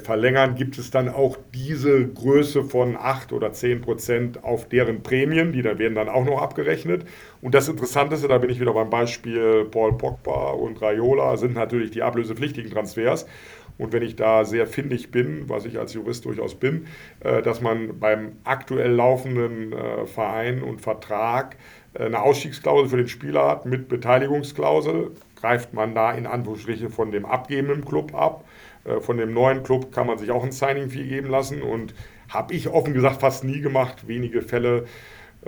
verlängern, gibt es dann auch diese Größe von 8 oder 10 Prozent auf deren Prämien, die da werden dann auch noch abgerechnet. Und das Interessanteste, da bin ich wieder beim Beispiel Paul Pogba und Raiola, sind natürlich die ablösepflichtigen Transfers. Und wenn ich da sehr findig bin, was ich als Jurist durchaus bin, äh, dass man beim aktuell laufenden äh, Verein und Vertrag eine Ausstiegsklausel für den Spieler hat mit Beteiligungsklausel, greift man da in Anführungsstrichen von dem abgebenden Club ab äh, von dem neuen Club kann man sich auch ein Signing-Fee geben lassen und habe ich offen gesagt fast nie gemacht. Wenige Fälle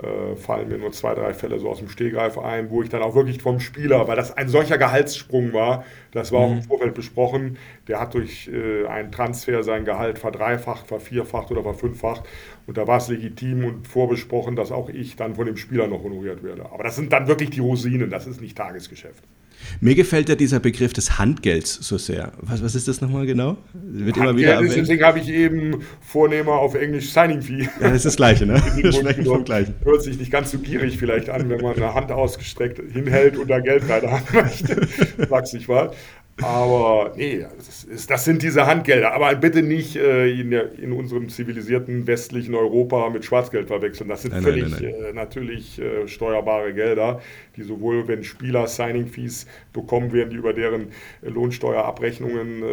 äh, fallen mir nur zwei, drei Fälle so aus dem Stehgreif ein, wo ich dann auch wirklich vom Spieler, weil das ein solcher Gehaltssprung war, das war mhm. auch im mhm. Vorfeld besprochen, der hat durch äh, einen Transfer sein Gehalt verdreifacht, vervierfacht oder verfünffacht und da war es legitim und vorbesprochen, dass auch ich dann von dem Spieler noch honoriert werde. Aber das sind dann wirklich die Rosinen, das ist nicht Tagesgeschäft. Mir gefällt ja dieser Begriff des Handgelds so sehr. Was, was ist das nochmal genau? Wird immer wieder ist, deswegen habe ich eben Vornehmer auf Englisch Signing Fee. Ja, das ist das Gleiche, ne? Wir sprechen vom Gleichen. Hört sich nicht ganz so gierig vielleicht an, wenn man eine Hand ausgestreckt hinhält und da Geld rein haben möchte. Sag's nicht wahr? Aber nee, das, ist, das, sind diese Handgelder. Aber bitte nicht äh, in, der, in, unserem zivilisierten westlichen Europa mit Schwarzgeld verwechseln. Das sind nein, völlig nein, nein, äh, natürlich äh, steuerbare Gelder, die sowohl, wenn Spieler Signing-Fees bekommen, werden die über deren Lohnsteuerabrechnungen äh,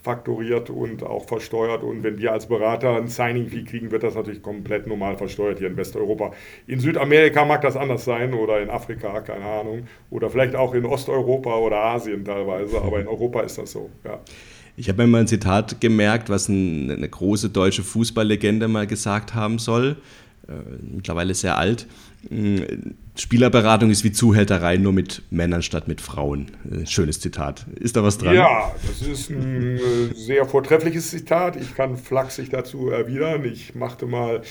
faktoriert und auch versteuert. Und wenn wir als Berater ein Signing-Fee kriegen, wird das natürlich komplett normal versteuert hier in Westeuropa. In Südamerika mag das anders sein oder in Afrika, keine Ahnung. Oder vielleicht auch in Osteuropa oder Asien teilweise. Aber in Europa ist das so, ja. Ich habe mir mal ein Zitat gemerkt, was eine große deutsche Fußballlegende mal gesagt haben soll. mittlerweile sehr alt. Spielerberatung ist wie Zuhälterei, nur mit Männern statt mit Frauen. Schönes Zitat. Ist da was dran? Ja, das ist ein sehr vortreffliches Zitat. Ich kann flachsig dazu erwidern. Ich machte mal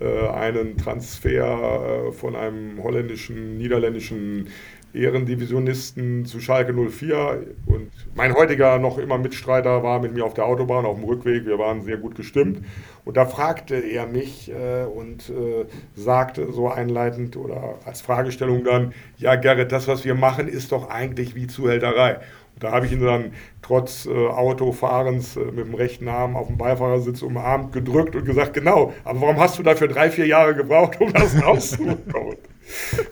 einen Transfer von einem holländischen, niederländischen Ehrendivisionisten zu Schalke 04 und mein heutiger noch immer Mitstreiter war mit mir auf der Autobahn auf dem Rückweg. Wir waren sehr gut gestimmt und da fragte er mich äh, und äh, sagte so einleitend oder als Fragestellung dann, ja Gerrit, das was wir machen ist doch eigentlich wie Zuhälterei. Und da habe ich ihn dann trotz äh, Autofahrens äh, mit dem rechten Arm auf dem Beifahrersitz umarmt, gedrückt und gesagt, genau, aber warum hast du dafür drei, vier Jahre gebraucht, um das rauszubekommen?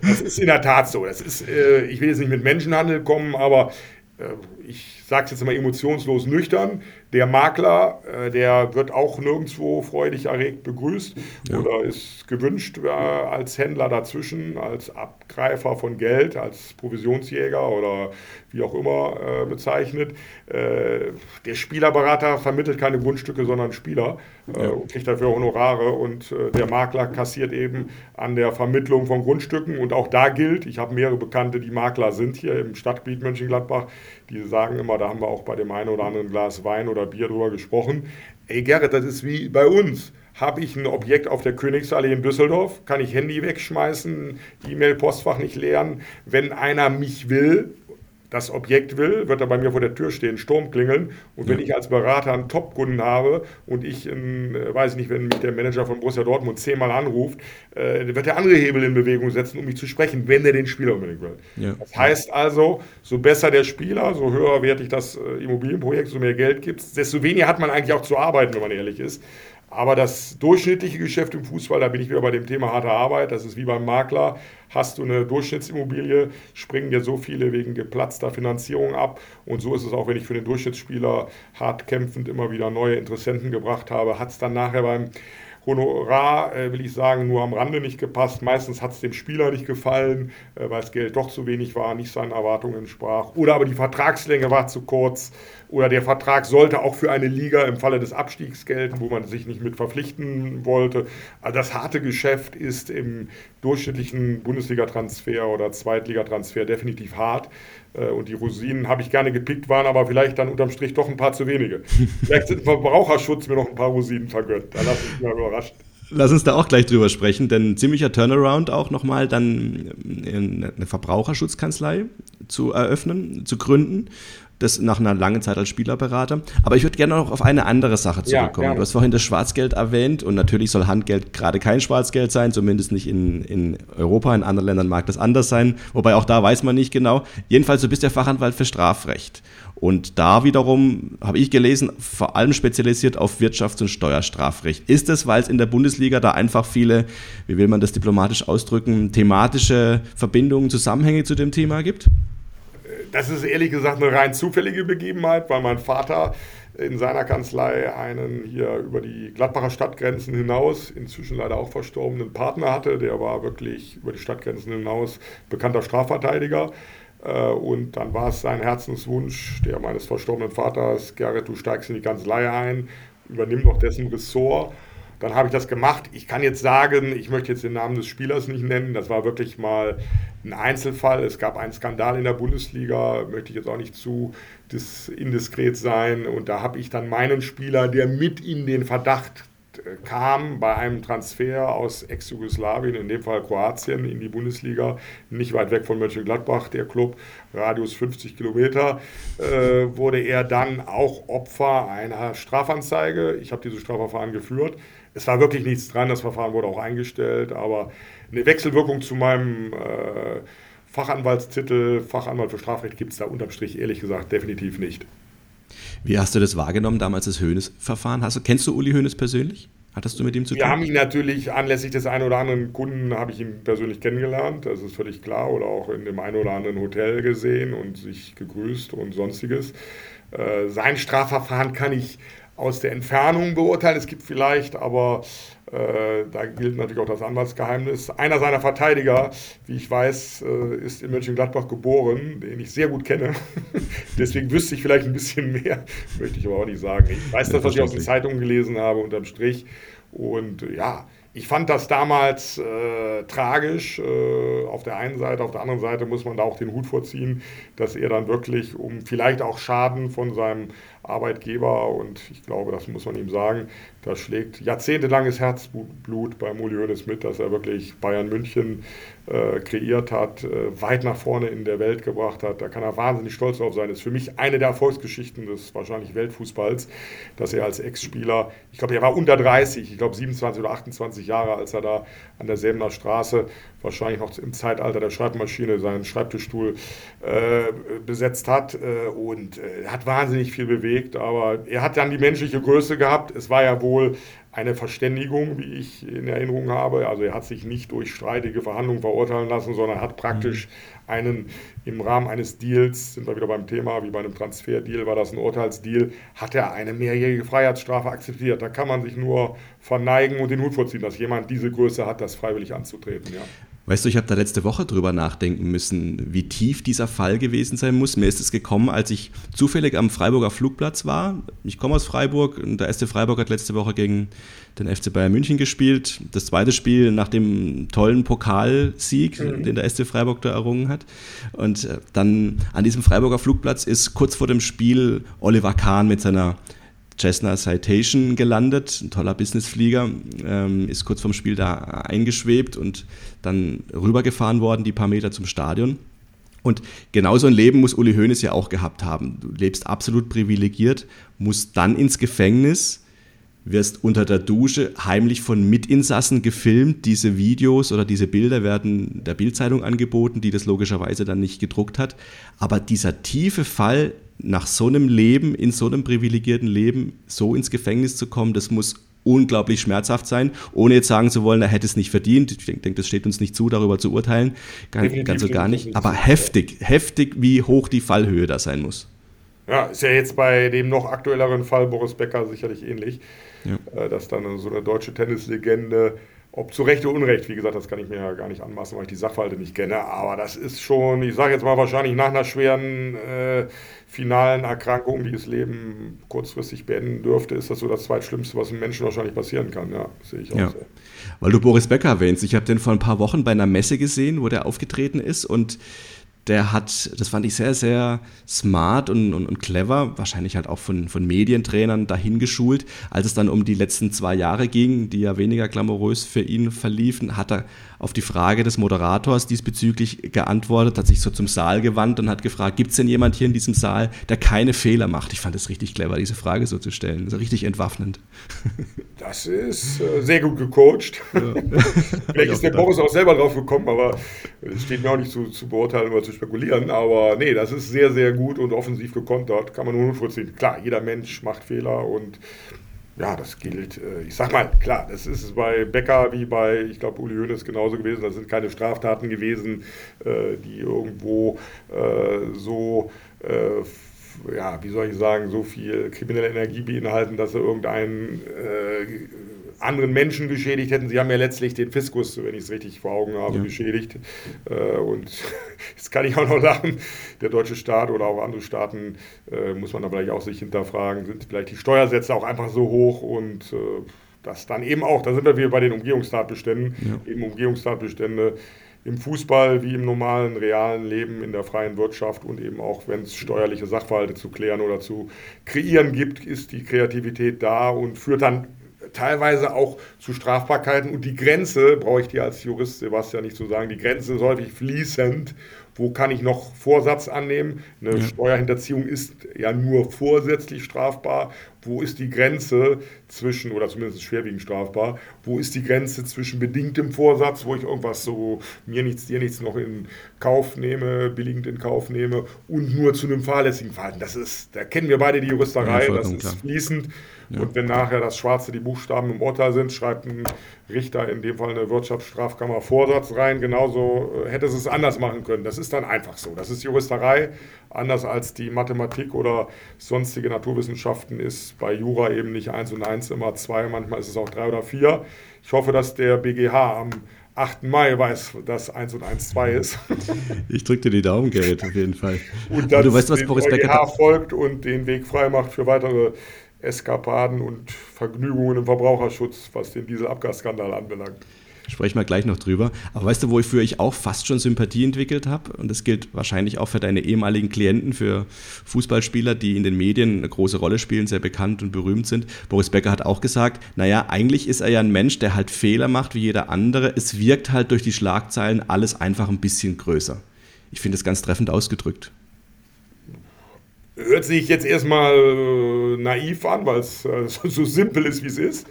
Das ist in der Tat so. Das ist, äh, ich will jetzt nicht mit Menschenhandel kommen, aber äh, ich sage es jetzt mal emotionslos nüchtern, der Makler, äh, der wird auch nirgendwo freudig erregt begrüßt ja. oder ist gewünscht äh, als Händler dazwischen, als Abgreifer von Geld, als Provisionsjäger oder wie auch immer äh, bezeichnet. Der Spielerberater vermittelt keine Grundstücke, sondern Spieler ja. und kriegt dafür Honorare und der Makler kassiert eben an der Vermittlung von Grundstücken und auch da gilt, ich habe mehrere Bekannte, die Makler sind hier im Stadtgebiet Mönchengladbach, die sagen immer, da haben wir auch bei dem einen oder anderen Glas Wein oder Bier drüber gesprochen. Ey Gerrit, das ist wie bei uns. Habe ich ein Objekt auf der Königsallee in Düsseldorf, kann ich Handy wegschmeißen, E-Mail-Postfach nicht leeren. Wenn einer mich will, das Objekt will, wird er bei mir vor der Tür stehen, Sturm klingeln. Und wenn ja. ich als Berater einen Top-Kunden habe und ich, in, äh, weiß ich nicht, wenn mich der Manager von Borussia Dortmund zehnmal anruft, äh, wird er andere Hebel in Bewegung setzen, um mich zu sprechen, wenn er den Spieler unbedingt will. Ja. Das heißt also, so besser der Spieler, so höher wertig das äh, Immobilienprojekt, so mehr Geld gibt es, desto weniger hat man eigentlich auch zu arbeiten, wenn man ehrlich ist. Aber das durchschnittliche Geschäft im Fußball, da bin ich wieder bei dem Thema harte Arbeit, das ist wie beim Makler. Hast du eine Durchschnittsimmobilie, springen dir so viele wegen geplatzter Finanzierung ab. Und so ist es auch, wenn ich für den Durchschnittsspieler hart kämpfend immer wieder neue Interessenten gebracht habe, hat es dann nachher beim Honorar, äh, will ich sagen, nur am Rande nicht gepasst. Meistens hat es dem Spieler nicht gefallen, äh, weil das Geld doch zu wenig war, nicht seinen Erwartungen entsprach. Oder aber die Vertragslänge war zu kurz. Oder der Vertrag sollte auch für eine Liga im Falle des Abstiegs gelten, wo man sich nicht mit verpflichten wollte. Also das harte Geschäft ist im durchschnittlichen Bundesliga-Transfer oder Zweitligatransfer definitiv hart. Äh, und die Rosinen habe ich gerne gepickt, waren aber vielleicht dann unterm Strich doch ein paar zu wenige. Vielleicht sind Verbraucherschutz mir noch ein paar Rosinen vergönnt. Da lasse ich mich mal überrascht. Lass uns da auch gleich drüber sprechen, denn ziemlicher Turnaround auch nochmal dann eine Verbraucherschutzkanzlei zu eröffnen, zu gründen das nach einer langen Zeit als Spielerberater. Aber ich würde gerne noch auf eine andere Sache zurückkommen. Ja, du hast vorhin das Schwarzgeld erwähnt und natürlich soll Handgeld gerade kein Schwarzgeld sein, zumindest nicht in, in Europa. In anderen Ländern mag das anders sein, wobei auch da weiß man nicht genau. Jedenfalls, du bist der Fachanwalt für Strafrecht. Und da wiederum, habe ich gelesen, vor allem spezialisiert auf Wirtschafts- und Steuerstrafrecht. Ist es, weil es in der Bundesliga da einfach viele, wie will man das diplomatisch ausdrücken, thematische Verbindungen, Zusammenhänge zu dem Thema gibt? Das ist ehrlich gesagt eine rein zufällige Begebenheit, weil mein Vater in seiner Kanzlei einen hier über die Gladbacher Stadtgrenzen hinaus, inzwischen leider auch verstorbenen Partner hatte. Der war wirklich über die Stadtgrenzen hinaus bekannter Strafverteidiger. Äh, und dann war es sein Herzenswunsch, der meines verstorbenen Vaters, Gerrit, du steigst in die Kanzlei ein, übernimm doch dessen Ressort. Dann habe ich das gemacht. Ich kann jetzt sagen, ich möchte jetzt den Namen des Spielers nicht nennen. Das war wirklich mal ein Einzelfall. Es gab einen Skandal in der Bundesliga, möchte ich jetzt auch nicht zu indiskret sein. Und da habe ich dann meinen Spieler, der mit in den Verdacht äh, kam bei einem Transfer aus Ex-Jugoslawien, in dem Fall Kroatien, in die Bundesliga, nicht weit weg von Mönchengladbach, der Club, Radius 50 Kilometer, äh, wurde er dann auch Opfer einer Strafanzeige. Ich habe dieses Strafverfahren geführt. Es war wirklich nichts dran, das Verfahren wurde auch eingestellt, aber eine Wechselwirkung zu meinem äh, Fachanwaltstitel, Fachanwalt für Strafrecht, gibt es da unterm Strich ehrlich gesagt definitiv nicht. Wie hast du das wahrgenommen, damals das Höhnes-Verfahren? kennst du Uli Höhnes persönlich? Hattest du mit ihm zu tun? Wir haben ihn natürlich anlässlich des einen oder anderen Kunden, habe ich ihn persönlich kennengelernt, das ist völlig klar, oder auch in dem einen oder anderen Hotel gesehen und sich gegrüßt und sonstiges. Äh, sein Strafverfahren kann ich aus der Entfernung beurteilen. Es gibt vielleicht, aber äh, da gilt natürlich auch das Anwaltsgeheimnis. Einer seiner Verteidiger, wie ich weiß, äh, ist in Mönchengladbach geboren, den ich sehr gut kenne. Deswegen wüsste ich vielleicht ein bisschen mehr, möchte ich aber auch nicht sagen. Ich weiß das, was ich aus den Zeitungen gelesen habe, unterm Strich. Und ja, ich fand das damals äh, tragisch. Äh, auf der einen Seite, auf der anderen Seite muss man da auch den Hut vorziehen, dass er dann wirklich um vielleicht auch Schaden von seinem Arbeitgeber und ich glaube, das muss man ihm sagen, da schlägt jahrzehntelanges Herzblut bei Uli Hoeneß mit, dass er wirklich Bayern München äh, kreiert hat, äh, weit nach vorne in der Welt gebracht hat. Da kann er wahnsinnig stolz drauf sein. Das ist für mich eine der Erfolgsgeschichten des wahrscheinlich Weltfußballs, dass er als Ex-Spieler, ich glaube, er war unter 30, ich glaube 27 oder 28 Jahre, als er da an der Säbener Straße wahrscheinlich noch im Zeitalter der Schreibmaschine seinen Schreibtischstuhl äh, besetzt hat äh, und äh, hat wahnsinnig viel bewegt, aber er hat dann die menschliche Größe gehabt. Es war ja wohl eine Verständigung, wie ich in Erinnerung habe. Also er hat sich nicht durch streitige Verhandlungen verurteilen lassen, sondern hat praktisch einen im Rahmen eines Deals, sind wir wieder beim Thema, wie bei einem Transferdeal war das ein Urteilsdeal, hat er eine mehrjährige Freiheitsstrafe akzeptiert. Da kann man sich nur verneigen und den Hut vorziehen, dass jemand diese Größe hat, das freiwillig anzutreten. Ja. Weißt du, ich habe da letzte Woche drüber nachdenken müssen, wie tief dieser Fall gewesen sein muss. Mir ist es gekommen, als ich zufällig am Freiburger Flugplatz war. Ich komme aus Freiburg und der erste Freiburg hat letzte Woche gegen den FC Bayern München gespielt. Das zweite Spiel nach dem tollen Pokalsieg, mhm. den der SC Freiburg da errungen hat. Und äh, dann an diesem Freiburger Flugplatz ist kurz vor dem Spiel Oliver Kahn mit seiner Cessna Citation gelandet, ein toller Businessflieger, ähm, ist kurz vorm Spiel da eingeschwebt und dann rübergefahren worden, die paar Meter zum Stadion. Und genauso ein Leben muss Uli Hoeneß ja auch gehabt haben. Du lebst absolut privilegiert, musst dann ins Gefängnis, wirst unter der Dusche heimlich von Mitinsassen gefilmt. Diese Videos oder diese Bilder werden der Bildzeitung angeboten, die das logischerweise dann nicht gedruckt hat. Aber dieser tiefe Fall nach so einem Leben, in so einem privilegierten Leben, so ins Gefängnis zu kommen, das muss unglaublich schmerzhaft sein, ohne jetzt sagen zu wollen, er hätte es nicht verdient. Ich denke, das steht uns nicht zu, darüber zu urteilen. Ganz, ganz so gar nicht. Aber heftig, heftig, wie hoch die Fallhöhe da sein muss. Ja, ist ja jetzt bei dem noch aktuelleren Fall Boris Becker sicherlich ähnlich, ja. Äh, dass dann so eine deutsche Tennislegende ob zu Recht oder Unrecht, wie gesagt, das kann ich mir ja gar nicht anmaßen, weil ich die Sachverhalte nicht kenne. Aber das ist schon, ich sage jetzt mal wahrscheinlich nach einer schweren äh, finalen Erkrankung, die das Leben kurzfristig beenden dürfte, ist das so das Zweitschlimmste, was einem Menschen wahrscheinlich passieren kann. Ja, sehe ich auch ja. so. Weil du Boris Becker erwähnst, ich habe den vor ein paar Wochen bei einer Messe gesehen, wo der aufgetreten ist und der hat, das fand ich sehr, sehr smart und, und, und, clever, wahrscheinlich halt auch von, von Medientrainern dahin geschult. Als es dann um die letzten zwei Jahre ging, die ja weniger glamourös für ihn verliefen, hat er auf die Frage des Moderators diesbezüglich geantwortet, hat sich so zum Saal gewandt und hat gefragt, gibt es denn jemand hier in diesem Saal, der keine Fehler macht? Ich fand es richtig clever, diese Frage so zu stellen. Das ist richtig entwaffnend. Das ist äh, sehr gut gecoacht. Ja. Vielleicht ist der Boris auch selber drauf gekommen, aber es steht mir auch nicht zu, zu beurteilen oder zu spekulieren. Aber nee, das ist sehr, sehr gut und offensiv gekontert. Kann man nur vorziehen. Klar, jeder Mensch macht Fehler und ja, das gilt. Äh, ich sag mal, klar, das ist bei Becker wie bei, ich glaube, Uli Hoeneß genauso gewesen. Das sind keine Straftaten gewesen, äh, die irgendwo äh, so ja, wie soll ich sagen, so viel kriminelle Energie beinhalten, dass sie irgendeinen anderen Menschen geschädigt hätten. Sie haben ja letztlich den Fiskus, wenn ich es richtig vor Augen habe, ja. geschädigt. Äh, und jetzt kann ich auch noch lachen, der deutsche Staat oder auch andere Staaten, äh, muss man da vielleicht auch sich hinterfragen, sind vielleicht die Steuersätze auch einfach so hoch und äh, das dann eben auch, da sind wir wieder bei den Umgehungstatbeständen, ja. eben Umgehungstatbestände im Fußball wie im normalen, realen Leben, in der freien Wirtschaft und eben auch, wenn es steuerliche Sachverhalte zu klären oder zu kreieren gibt, ist die Kreativität da und führt dann teilweise auch zu Strafbarkeiten. Und die Grenze, brauche ich dir als Jurist, Sebastian, nicht zu sagen, die Grenze ist häufig fließend. Wo kann ich noch Vorsatz annehmen? Eine ja. Steuerhinterziehung ist ja nur vorsätzlich strafbar. Wo ist die Grenze zwischen, oder zumindest schwerwiegend strafbar, wo ist die Grenze zwischen bedingtem Vorsatz, wo ich irgendwas so mir nichts, dir nichts noch in Kauf nehme, billigend in Kauf nehme und nur zu einem fahrlässigen Verhalten. Das ist, da kennen wir beide die Juristerei, ja, das ist klar. fließend. Ja. Und wenn nachher das Schwarze die Buchstaben im Urteil sind, schreibt ein Richter, in dem Fall eine Wirtschaftsstrafkammer, Vorsatz rein. Genauso äh, hätte es es anders machen können. Das ist dann einfach so. Das ist Juristerei. Anders als die Mathematik oder sonstige Naturwissenschaften ist bei Jura eben nicht eins und eins immer zwei. Manchmal ist es auch drei oder vier. Ich hoffe, dass der BGH am 8. Mai weiß, dass 1 und 1 2 ist. Ich drücke dir die Daumen, Gerrit, auf jeden Fall. Und dass du weißt, was Boris BGH folgt und den Weg frei macht für weitere Eskapaden und Vergnügungen im Verbraucherschutz, was den Dieselabgasskandal anbelangt. Sprechen wir gleich noch drüber. Aber weißt du, wofür ich auch fast schon Sympathie entwickelt habe? Und das gilt wahrscheinlich auch für deine ehemaligen Klienten, für Fußballspieler, die in den Medien eine große Rolle spielen, sehr bekannt und berühmt sind. Boris Becker hat auch gesagt, naja, eigentlich ist er ja ein Mensch, der halt Fehler macht wie jeder andere. Es wirkt halt durch die Schlagzeilen alles einfach ein bisschen größer. Ich finde es ganz treffend ausgedrückt. Hört sich jetzt erstmal äh, naiv an, weil es äh, so simpel ist, wie es ist.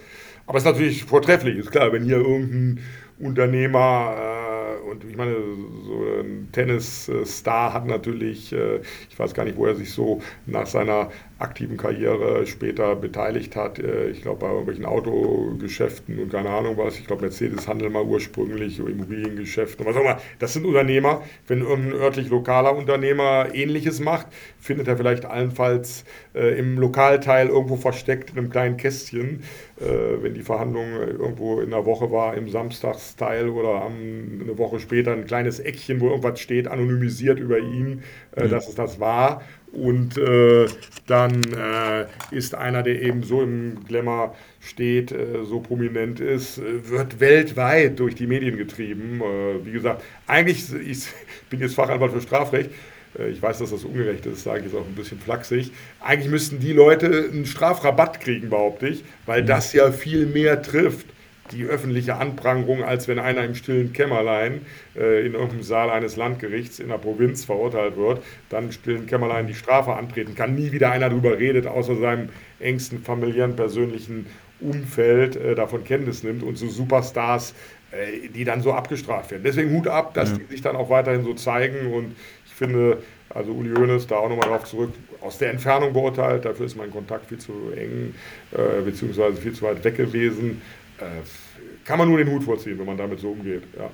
Aber es ist natürlich vortrefflich, ist klar, wenn hier irgendein Unternehmer äh, und ich meine, so ein Tennisstar hat natürlich, äh, ich weiß gar nicht, wo er sich so nach seiner aktiven Karriere später beteiligt hat. Äh, ich glaube, bei irgendwelchen Autogeschäften und keine Ahnung was. Ich glaube, Mercedes handelt mal ursprünglich, Immobiliengeschäften, was auch immer. Das sind Unternehmer. Wenn irgendein örtlich lokaler Unternehmer Ähnliches macht, findet er vielleicht allenfalls äh, im Lokalteil irgendwo versteckt in einem kleinen Kästchen, äh, wenn die Verhandlung irgendwo in der Woche war, im Samstagsteil oder am, eine Woche später ein kleines Eckchen, wo irgendwas steht, anonymisiert über ihn, äh, mhm. dass es das war. Und äh, dann äh, ist einer, der eben so im Glamour steht, äh, so prominent ist, äh, wird weltweit durch die Medien getrieben. Äh, wie gesagt, eigentlich, ich bin jetzt Fachanwalt für Strafrecht, äh, ich weiß, dass das ungerecht ist, sage ich jetzt auch ein bisschen flachsig. Eigentlich müssten die Leute einen Strafrabatt kriegen, behaupte ich, weil das ja viel mehr trifft die öffentliche Anprangerung, als wenn einer im stillen Kämmerlein äh, in irgendeinem Saal eines Landgerichts in der Provinz verurteilt wird, dann im stillen Kämmerlein die Strafe antreten kann. Nie wieder einer darüber redet, außer seinem engsten familiären, persönlichen Umfeld äh, davon Kenntnis nimmt und so Superstars, äh, die dann so abgestraft werden. Deswegen Hut ab, dass ja. die sich dann auch weiterhin so zeigen und ich finde, also Uli Hoeneß, da auch nochmal darauf zurück, aus der Entfernung beurteilt, dafür ist mein Kontakt viel zu eng, äh, beziehungsweise viel zu weit weg gewesen. Äh, kann man nur den Hut vorziehen, wenn man damit so umgeht. Ja.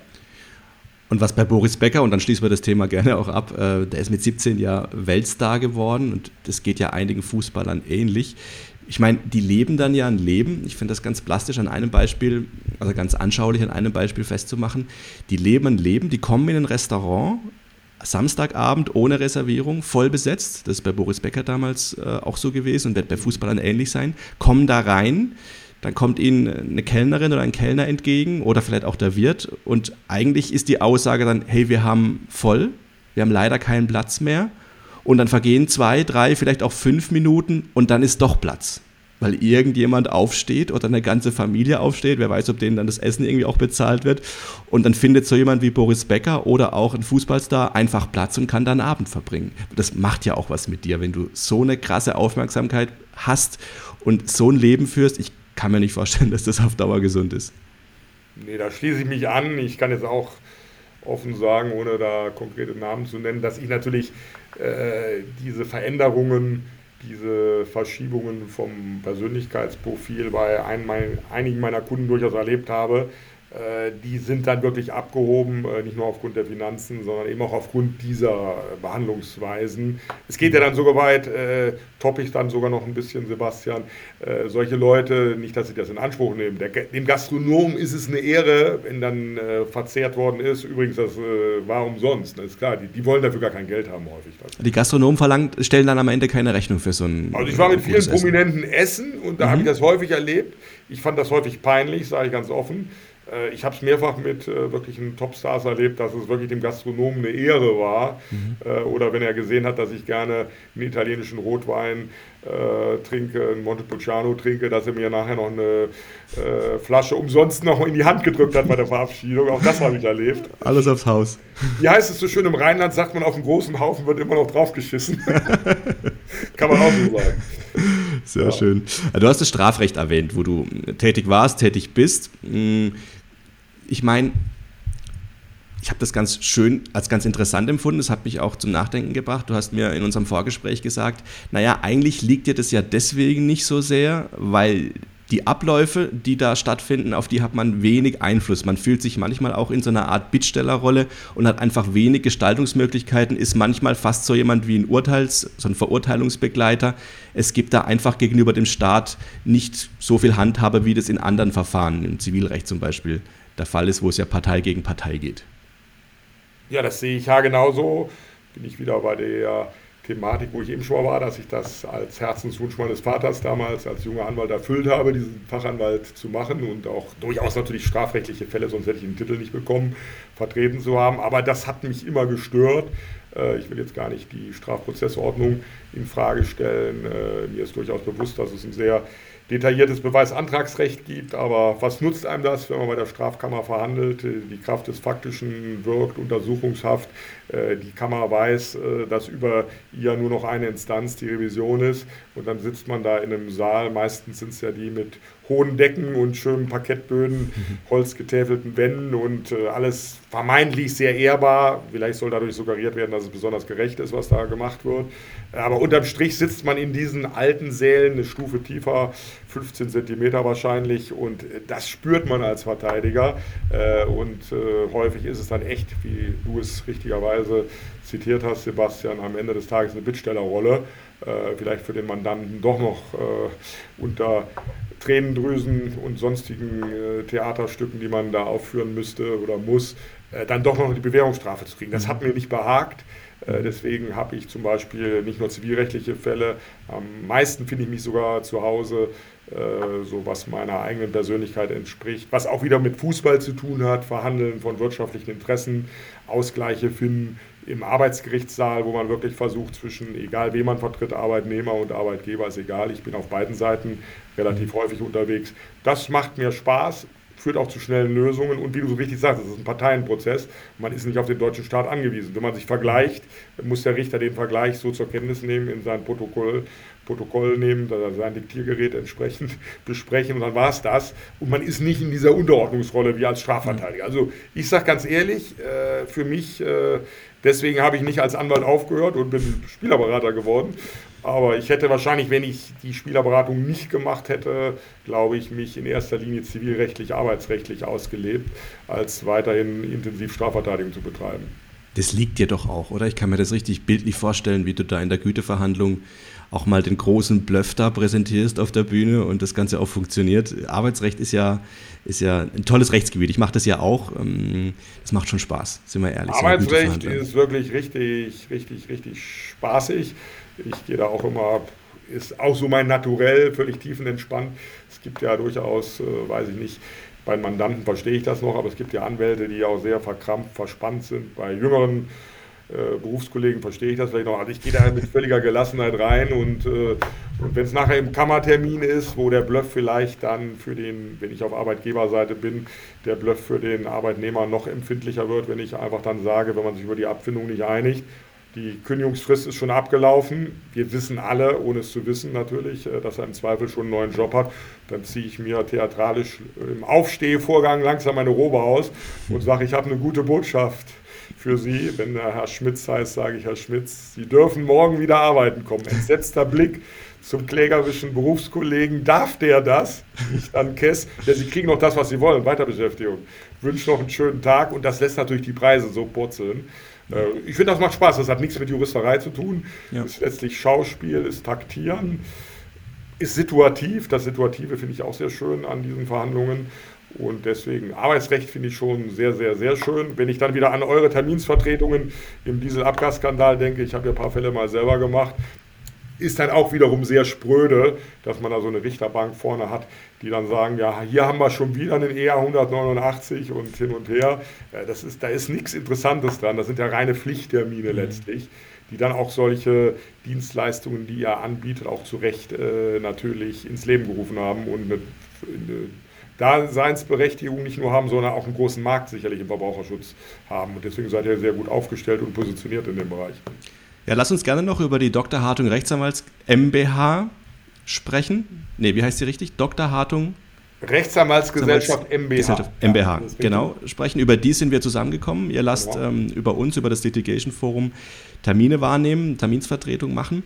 Und was bei Boris Becker, und dann schließen wir das Thema gerne auch ab, äh, der ist mit 17 ja Weltstar geworden und das geht ja einigen Fußballern ähnlich. Ich meine, die leben dann ja ein Leben. Ich finde das ganz plastisch an einem Beispiel, also ganz anschaulich an einem Beispiel festzumachen. Die leben ein Leben, die kommen in ein Restaurant, Samstagabend ohne Reservierung, voll besetzt. Das ist bei Boris Becker damals äh, auch so gewesen und wird bei Fußballern ähnlich sein. Kommen da rein, dann kommt ihnen eine Kellnerin oder ein Kellner entgegen oder vielleicht auch der Wirt und eigentlich ist die Aussage dann, hey, wir haben voll, wir haben leider keinen Platz mehr und dann vergehen zwei, drei, vielleicht auch fünf Minuten und dann ist doch Platz, weil irgendjemand aufsteht oder eine ganze Familie aufsteht, wer weiß, ob denen dann das Essen irgendwie auch bezahlt wird und dann findet so jemand wie Boris Becker oder auch ein Fußballstar einfach Platz und kann dann Abend verbringen. Das macht ja auch was mit dir, wenn du so eine krasse Aufmerksamkeit hast und so ein Leben führst. Ich kann mir nicht vorstellen, dass das auf Dauer gesund ist. Nee, da schließe ich mich an. Ich kann jetzt auch offen sagen, ohne da konkrete Namen zu nennen, dass ich natürlich äh, diese Veränderungen, diese Verschiebungen vom Persönlichkeitsprofil bei ein, mein, einigen meiner Kunden durchaus erlebt habe. Äh, die sind dann wirklich abgehoben, äh, nicht nur aufgrund der Finanzen, sondern eben auch aufgrund dieser Behandlungsweisen. Es geht ja dann sogar weit, äh, toppe ich dann sogar noch ein bisschen, Sebastian, äh, solche Leute, nicht, dass sie das in Anspruch nehmen. Der, dem Gastronom ist es eine Ehre, wenn dann äh, verzehrt worden ist. Übrigens, das äh, war umsonst, das ist klar, die, die, wollen dafür gar kein Geld haben häufig. Das. Die Gastronomen verlangt, stellen dann am Ende keine Rechnung für so ein Also ich war mit vielen Prominenten Essen, essen und da mhm. habe ich das häufig erlebt. Ich fand das häufig peinlich, sage ich ganz offen. Äh, ich habe es mehrfach mit äh, wirklichen Topstars erlebt, dass es wirklich dem Gastronomen eine Ehre war. Mhm. Äh, oder wenn er gesehen hat, dass ich gerne einen italienischen Rotwein äh, trinke, einen Montepulciano trinke, dass er mir nachher noch eine äh, Flasche umsonst noch in die Hand gedrückt hat bei der Verabschiedung. Auch das habe ich erlebt. Alles aufs Haus. Wie heißt es so schön im Rheinland, sagt man, auf einem großen Haufen wird immer noch draufgeschissen. Kann man auch so sagen. Sehr ja. schön. Du hast das Strafrecht erwähnt, wo du tätig warst, tätig bist. Hm, ich meine, ich habe das ganz schön als ganz interessant empfunden. Das hat mich auch zum Nachdenken gebracht. Du hast mir in unserem Vorgespräch gesagt, naja, eigentlich liegt dir das ja deswegen nicht so sehr, weil die Abläufe, die da stattfinden, auf die hat man wenig Einfluss. Man fühlt sich manchmal auch in so einer Art Bittstellerrolle und hat einfach wenig Gestaltungsmöglichkeiten, ist manchmal fast so jemand wie ein Urteils-, so ein Verurteilungsbegleiter. Es gibt da einfach gegenüber dem Staat nicht so viel Handhabe, wie das in anderen Verfahren, im Zivilrecht zum Beispiel, der Fall ist, wo es ja Partei gegen Partei geht. Ja, das sehe ich ja genauso. Bin ich wieder bei der Thematik, wo ich eben schon war, dass ich das als Herzenswunsch meines Vaters damals als junger Anwalt erfüllt habe, diesen Fachanwalt zu machen und auch durchaus natürlich strafrechtliche Fälle, sonst hätte ich den Titel nicht bekommen, vertreten zu haben. Aber das hat mich immer gestört. Äh, ich will jetzt gar nicht die Strafprozessordnung in Frage stellen. Äh, mir ist durchaus bewusst, dass es ein sehr detailliertes Beweisantragsrecht gibt, aber was nutzt einem das, wenn man bei der Strafkammer verhandelt? Die Kraft des Faktischen wirkt, Untersuchungshaft. Äh, die Kammer weiß, äh, dass über ihr nur noch eine Instanz die Revision ist und dann sitzt man da in einem Saal. Meistens sind es ja die mit hohen Decken und schönen Parkettböden, holzgetäfelten Wänden und äh, alles vermeintlich sehr ehrbar. Vielleicht soll dadurch suggeriert werden, dass es besonders gerecht ist, was da gemacht wird. Aber unterm Strich sitzt man in diesen alten Sälen eine Stufe tiefer, 15 Zentimeter wahrscheinlich, und das spürt man als Verteidiger. Und häufig ist es dann echt, wie du es richtigerweise zitiert hast, Sebastian, am Ende des Tages eine Bittstellerrolle. Äh, vielleicht für den Mandanten doch noch unter Tränendrüsen und sonstigen Theaterstücken, die man da aufführen müsste oder muss, dann doch noch die Bewährungsstrafe zu kriegen. Das hat mir nicht behagt. Äh, deswegen habe ich zum Beispiel nicht nur zivilrechtliche Fälle, am meisten finde ich mich sogar zu Hause, äh, so was meiner eigenen Persönlichkeit entspricht, was auch wieder mit Fußball zu tun hat, Verhandeln von wirtschaftlichen Interessen, Ausgleiche finden im Arbeitsgerichtssaal, wo man wirklich versucht, zwischen, egal wen man vertritt, Arbeitnehmer und Arbeitgeber, ist egal, ich bin auf beiden Seiten relativ häufig unterwegs. Das macht mir Spaß, führt auch zu schnellen Lösungen und wie du so richtig sagst, es ist ein Parteienprozess. Man ist nicht auf den deutschen Staat angewiesen. Wenn man sich vergleicht, muss der Richter den Vergleich so zur Kenntnis nehmen, in sein Protokoll, Protokoll nehmen, sein Diktiergerät entsprechend besprechen und dann war es das. Und man ist nicht in dieser Unterordnungsrolle wie als Strafverteidiger. Also ich sage ganz ehrlich, äh, für mich, äh, deswegen habe ich nicht als Anwalt aufgehört und bin Spielerberater geworden. Aber ich hätte wahrscheinlich, wenn ich die Spielerberatung nicht gemacht hätte, glaube ich, mich in erster Linie zivilrechtlich, arbeitsrechtlich ausgelebt, als weiterhin intensiv Strafverteidigung zu betreiben. Das liegt dir doch auch, oder? Ich kann mir das richtig bildlich vorstellen, wie du da in der Güteverhandlung auch mal den großen Bluff da präsentierst auf der Bühne und das Ganze auch funktioniert. Arbeitsrecht ist ja, ist ja ein tolles Rechtsgebiet. Ich mache das ja auch. Ähm, das macht schon Spaß, sind wir ehrlich. Arbeitsrecht ist wirklich richtig, richtig, richtig spaßig. Ich gehe da auch immer, ist auch so mein Naturell, völlig tiefenentspannt. Es gibt ja durchaus, äh, weiß ich nicht, bei Mandanten verstehe ich das noch, aber es gibt ja Anwälte, die auch sehr verkrampft, verspannt sind. Bei jüngeren äh, Berufskollegen verstehe ich das vielleicht noch. Also ich gehe da mit völliger Gelassenheit rein und, äh, und wenn es nachher im Kammertermin ist, wo der Bluff vielleicht dann für den, wenn ich auf Arbeitgeberseite bin, der Bluff für den Arbeitnehmer noch empfindlicher wird, wenn ich einfach dann sage, wenn man sich über die Abfindung nicht einigt, die Kündigungsfrist ist schon abgelaufen. Wir wissen alle, ohne es zu wissen natürlich, äh, dass er im Zweifel schon einen neuen Job hat. Dann ziehe ich mir theatralisch im Aufstehvorgang langsam meine Robe aus und sage, ich habe eine gute Botschaft für Sie. Wenn der Herr Schmitz heißt, sage ich, Herr Schmitz, Sie dürfen morgen wieder arbeiten kommen. Entsetzter Blick zum klägerischen Berufskollegen. Darf der das? Ich dann Kess. Ja, Sie kriegen noch das, was Sie wollen, Weiterbeschäftigung. Wünsche noch einen schönen Tag und das lässt natürlich die Preise so purzeln. Äh, ich finde, das macht Spaß. Das hat nichts mit Juristerei zu tun. Ja. Ist letztlich Schauspiel, ist Taktieren, ist situativ. Das Situative finde ich auch sehr schön an diesen Verhandlungen. Und deswegen Arbeitsrecht finde ich schon sehr, sehr, sehr schön. Wenn ich dann wieder an eure Terminsvertretungen im Dieselabgasskandal denke, ich habe ja ein paar Fälle mal selber gemacht, ist dann auch wiederum sehr spröde, dass man da so eine Richterbank vorne hat, die dann sagen, ja, hier haben wir schon wieder einen ER 189 und hin und her. Das ist, da ist nichts Interessantes dran. Das sind ja reine Pflichttermine mhm. letztlich, die dann auch solche Dienstleistungen, die ihr anbietet, auch zu Recht äh, natürlich ins Leben gerufen haben und eine, eine Daseinsberechtigung nicht nur haben, sondern auch einen großen Markt sicherlich im Verbraucherschutz haben. Und deswegen seid ihr sehr gut aufgestellt und positioniert in dem Bereich. Ja, lass uns gerne noch über die Dr. Hartung Rechtsanwalts MBH sprechen. Ne, wie heißt sie richtig? Dr. Hartung Rechtsanwaltsgesellschaft MBH. MBH, ja, genau. Sprechen. Über die sind wir zusammengekommen. Ihr lasst genau. ähm, über uns, über das Litigation Forum Termine wahrnehmen, Terminsvertretung machen.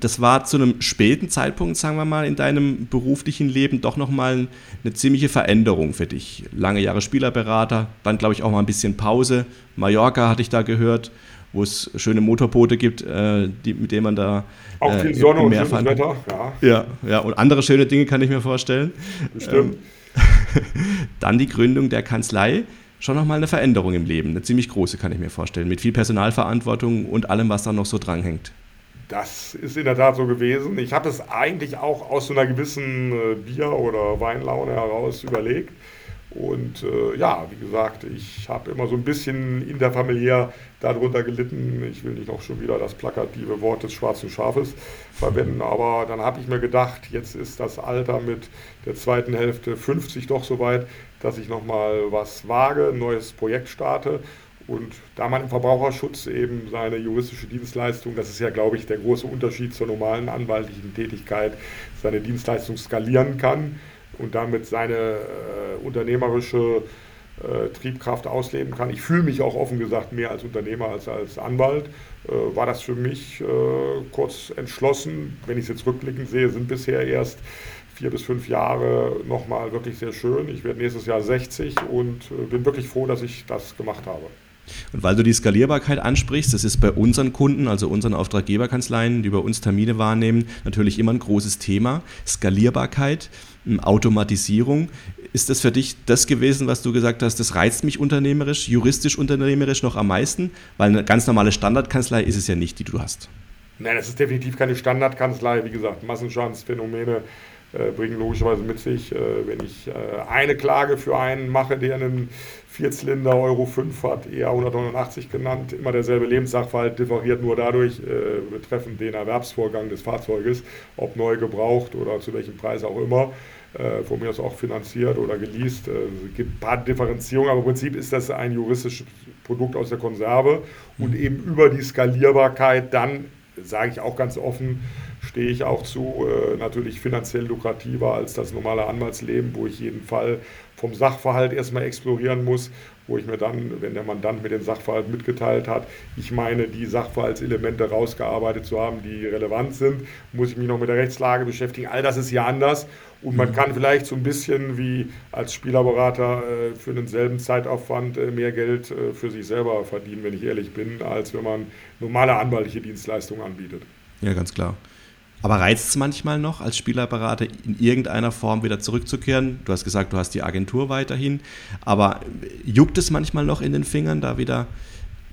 Das war zu einem späten Zeitpunkt, sagen wir mal, in deinem beruflichen Leben doch nochmal eine ziemliche Veränderung für dich. Lange Jahre Spielerberater, dann glaube ich auch mal ein bisschen Pause. Mallorca hatte ich da gehört wo es schöne Motorboote gibt, äh, die, mit denen man da auch äh, viel Sonne und schönes Wetter. Ja. ja. ja, und andere schöne Dinge kann ich mir vorstellen. Stimmt. Ähm, dann die Gründung der Kanzlei. schon nochmal eine Veränderung im Leben, eine ziemlich große, kann ich mir vorstellen, mit viel Personalverantwortung und allem, was da noch so dranhängt. Das ist in der Tat so gewesen. Ich habe es eigentlich auch aus so einer gewissen äh, Bier- oder Weinlaune heraus überlegt. Und äh, ja, wie gesagt, ich habe immer so ein bisschen interfamiliär darunter gelitten. Ich will nicht noch schon wieder das plakative Wort des schwarzen Schafes verwenden, aber dann habe ich mir gedacht, jetzt ist das Alter mit der zweiten Hälfte 50 doch so weit, dass ich nochmal was wage, ein neues Projekt starte. Und da man im Verbraucherschutz eben seine juristische Dienstleistung, das ist ja, glaube ich, der große Unterschied zur normalen anwaltlichen Tätigkeit, seine Dienstleistung skalieren kann und damit seine äh, unternehmerische äh, Triebkraft ausleben kann. Ich fühle mich auch offen gesagt mehr als Unternehmer als als Anwalt. Äh, war das für mich äh, kurz entschlossen. Wenn ich es jetzt rückblickend sehe, sind bisher erst vier bis fünf Jahre nochmal wirklich sehr schön. Ich werde nächstes Jahr 60 und äh, bin wirklich froh, dass ich das gemacht habe. Und weil du die Skalierbarkeit ansprichst, das ist bei unseren Kunden, also unseren Auftraggeberkanzleien, die bei uns Termine wahrnehmen, natürlich immer ein großes Thema. Skalierbarkeit, hm, Automatisierung. Ist das für dich das gewesen, was du gesagt hast, das reizt mich unternehmerisch, juristisch unternehmerisch noch am meisten? Weil eine ganz normale Standardkanzlei ist es ja nicht, die du hast. Nein, das ist definitiv keine Standardkanzlei. Wie gesagt, Massenschadensphänomene bringen logischerweise mit sich, äh, wenn ich äh, eine Klage für einen mache, der einen Vierzylinder Euro 5 hat, eher 189 genannt, immer derselbe Lebenssachverhalt, differiert nur dadurch betreffend den Erwerbsvorgang des Fahrzeuges, ob neu gebraucht oder zu welchem Preis auch immer von mir aus auch finanziert oder geleast. Es gibt ein paar Differenzierungen, aber im Prinzip ist das ein juristisches Produkt aus der Konserve und mhm. eben über die Skalierbarkeit dann, sage ich auch ganz offen, stehe ich auch zu, äh, natürlich finanziell lukrativer als das normale Anwaltsleben, wo ich jeden Fall vom Sachverhalt erstmal explorieren muss, wo ich mir dann, wenn der Mandant mir den Sachverhalt mitgeteilt hat, ich meine, die Sachverhaltselemente rausgearbeitet zu haben, die relevant sind, muss ich mich noch mit der Rechtslage beschäftigen. All das ist ja anders und man mhm. kann vielleicht so ein bisschen wie als Spielerberater äh, für denselben Zeitaufwand äh, mehr Geld äh, für sich selber verdienen, wenn ich ehrlich bin, als wenn man normale anwaltliche Dienstleistungen anbietet. Ja, ganz klar. Aber reizt es manchmal noch, als Spielerberater in irgendeiner Form wieder zurückzukehren? Du hast gesagt, du hast die Agentur weiterhin, aber juckt es manchmal noch in den Fingern, da wieder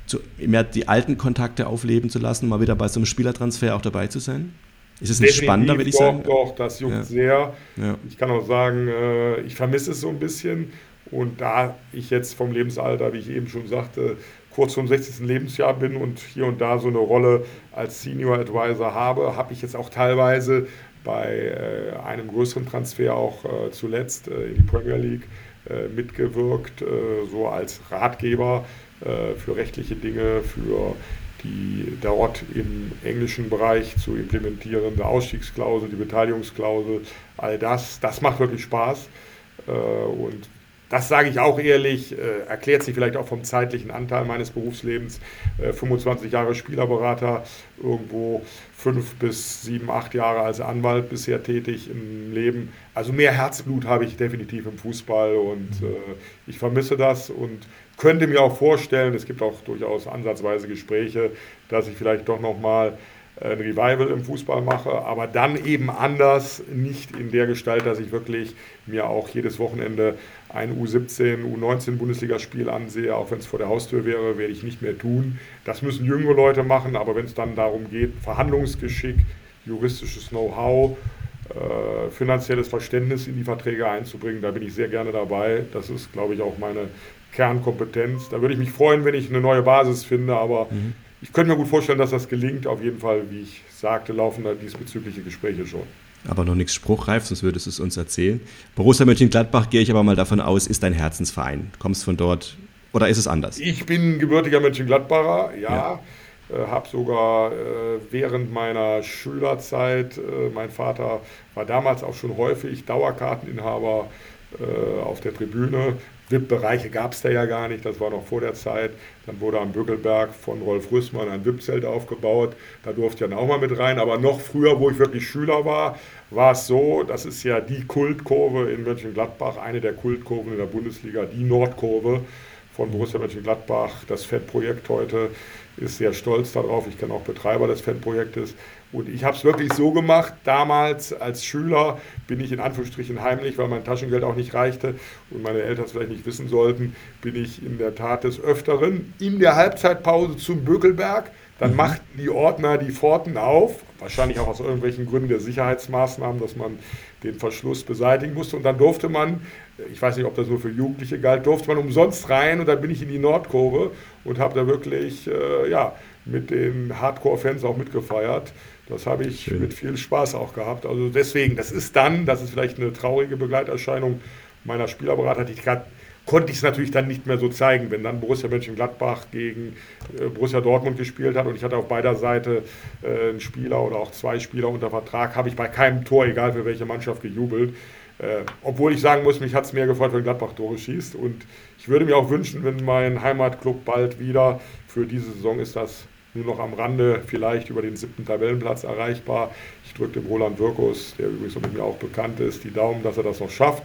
zu, mehr die alten Kontakte aufleben zu lassen, mal wieder bei so einem Spielertransfer auch dabei zu sein? Ist es nicht spannender, würde ich doch, sagen? Doch, das juckt ja. sehr. Ja. Ich kann auch sagen, äh, ich vermisse es so ein bisschen. Und da ich jetzt vom Lebensalter, wie ich eben schon sagte, kurz vorm 60. Lebensjahr bin und hier und da so eine Rolle als Senior Advisor habe, habe ich jetzt auch teilweise bei äh, einem größeren Transfer auch äh, zuletzt äh, in die Premier League mitgewirkt, so als Ratgeber für rechtliche Dinge, für die dort im englischen Bereich zu implementierende Ausstiegsklausel, die Beteiligungsklausel, all das, das macht wirklich Spaß. Und das sage ich auch ehrlich, äh, erklärt sich vielleicht auch vom zeitlichen Anteil meines Berufslebens. Äh, 25 Jahre Spielerberater, irgendwo fünf bis sieben, acht Jahre als Anwalt bisher tätig im Leben. Also mehr Herzblut habe ich definitiv im Fußball und äh, ich vermisse das und könnte mir auch vorstellen, es gibt auch durchaus ansatzweise Gespräche, dass ich vielleicht doch nochmal ein Revival im Fußball mache, aber dann eben anders, nicht in der Gestalt, dass ich wirklich mir auch jedes Wochenende ein U17, U19 Bundesligaspiel ansehe, auch wenn es vor der Haustür wäre, werde ich nicht mehr tun. Das müssen jüngere Leute machen, aber wenn es dann darum geht, Verhandlungsgeschick, juristisches Know-how, äh, finanzielles Verständnis in die Verträge einzubringen, da bin ich sehr gerne dabei. Das ist, glaube ich, auch meine Kernkompetenz. Da würde ich mich freuen, wenn ich eine neue Basis finde, aber mhm. ich könnte mir gut vorstellen, dass das gelingt. Auf jeden Fall, wie ich sagte, laufen da diesbezügliche Gespräche schon aber noch nichts spruchreif, sonst würdest du es uns erzählen. Borussia Mönchengladbach gehe ich aber mal davon aus, ist dein Herzensverein. Kommst von dort oder ist es anders? Ich bin gebürtiger Mönchengladbacher, ja. ja. Äh, habe sogar äh, während meiner Schülerzeit, äh, mein Vater war damals auch schon häufig Dauerkarteninhaber äh, auf der Tribüne. VIP-Bereiche gab es da ja gar nicht, das war noch vor der Zeit. Dann wurde am Bückelberg von Rolf Rüssmann ein VIP-Zelt aufgebaut, da durfte ich dann auch mal mit rein. Aber noch früher, wo ich wirklich Schüler war, war es so, das ist ja die Kultkurve in Mönchengladbach, eine der Kultkurven in der Bundesliga, die Nordkurve von Borussia Mönchengladbach. Das FED-Projekt heute ist sehr stolz darauf. Ich kenne auch Betreiber des FED-Projektes. Und ich habe es wirklich so gemacht, damals als Schüler bin ich in Anführungsstrichen heimlich, weil mein Taschengeld auch nicht reichte und meine Eltern es vielleicht nicht wissen sollten, bin ich in der Tat des Öfteren in der Halbzeitpause zum Bökelberg. Dann mhm. machten die Ordner die Pforten auf, wahrscheinlich auch aus irgendwelchen Gründen der Sicherheitsmaßnahmen, dass man den Verschluss beseitigen musste. Und dann durfte man, ich weiß nicht, ob das nur für Jugendliche galt, durfte man umsonst rein und dann bin ich in die Nordkurve und habe da wirklich äh, ja, mit den Hardcore-Fans auch mitgefeiert. Das habe ich Schön. mit viel Spaß auch gehabt. Also deswegen, das ist dann, das ist vielleicht eine traurige Begleiterscheinung meiner Spielerberater, die ich gerade konnte ich es natürlich dann nicht mehr so zeigen, wenn dann Borussia Mönchengladbach gegen äh, Borussia Dortmund gespielt hat und ich hatte auf beider Seite äh, einen Spieler oder auch zwei Spieler unter Vertrag, habe ich bei keinem Tor, egal für welche Mannschaft, gejubelt. Äh, obwohl ich sagen muss, mich hat es mehr gefreut, wenn Gladbach Tore schießt und ich würde mir auch wünschen, wenn mein Heimatclub bald wieder, für diese Saison ist das nur noch am Rande vielleicht über den siebten Tabellenplatz erreichbar. Ich drücke dem Roland Wirkus, der übrigens mit mir auch bekannt ist, die Daumen, dass er das noch schafft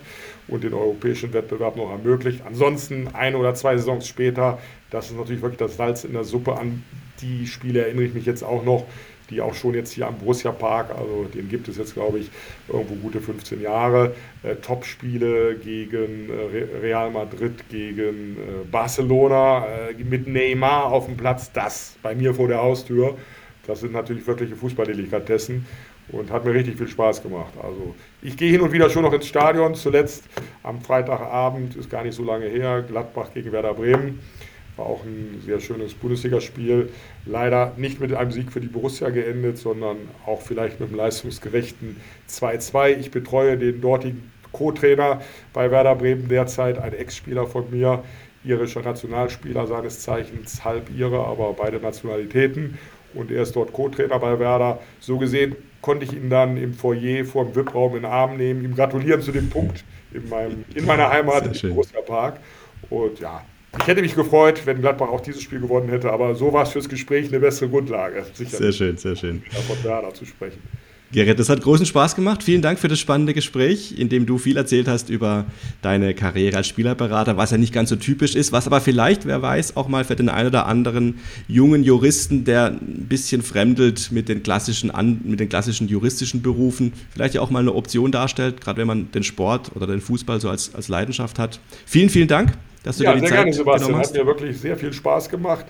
und den europäischen Wettbewerb noch ermöglicht. Ansonsten ein oder zwei Saisons später, das ist natürlich wirklich das Salz in der Suppe. An die Spiele erinnere ich mich jetzt auch noch, die auch schon jetzt hier am Borussia Park, also den gibt es jetzt, glaube ich, irgendwo gute 15 Jahre. Äh, Top-Spiele gegen äh, Real Madrid, gegen äh, Barcelona, äh, mit Neymar auf dem Platz, das bei mir vor der Haustür. Das sind natürlich wirkliche Fußballdelikatessen und hat mir richtig viel Spaß gemacht. Also ich gehe hin und wieder schon noch ins Stadion. Zuletzt am Freitagabend, ist gar nicht so lange her, Gladbach gegen Werder Bremen. War auch ein sehr schönes Bundesligaspiel. Leider nicht mit einem Sieg für die Borussia geendet, sondern auch vielleicht mit einem leistungsgerechten 2-2. Ich betreue den dortigen Co-Trainer bei Werder Bremen derzeit, ein Ex-Spieler von mir, irischer Nationalspieler seines Zeichens, halb ihre, aber beide Nationalitäten. Und er ist dort Co-Trainer bei Werder. So gesehen konnte ich ihn dann im Foyer vor dem VIP-Raum in den Arm nehmen, ihm gratulieren zu dem Punkt in, meinem, in meiner Heimat im Borussia Park. Und ja, ich hätte mich gefreut, wenn Gladbach auch dieses Spiel gewonnen hätte, aber so war es fürs Gespräch eine bessere Grundlage. Sicher sehr schön, sehr schön. Von Werder zu sprechen. Gerrit, das hat großen Spaß gemacht. Vielen Dank für das spannende Gespräch, in dem du viel erzählt hast über deine Karriere als Spielerberater, was ja nicht ganz so typisch ist, was aber vielleicht, wer weiß, auch mal für den einen oder anderen jungen Juristen, der ein bisschen fremdelt mit den klassischen, mit den klassischen juristischen Berufen, vielleicht ja auch mal eine Option darstellt, gerade wenn man den Sport oder den Fußball so als, als Leidenschaft hat. Vielen, vielen Dank, dass du ja, dir die sehr Zeit gerne, Sebastian. Hat mir wirklich sehr viel Spaß gemacht.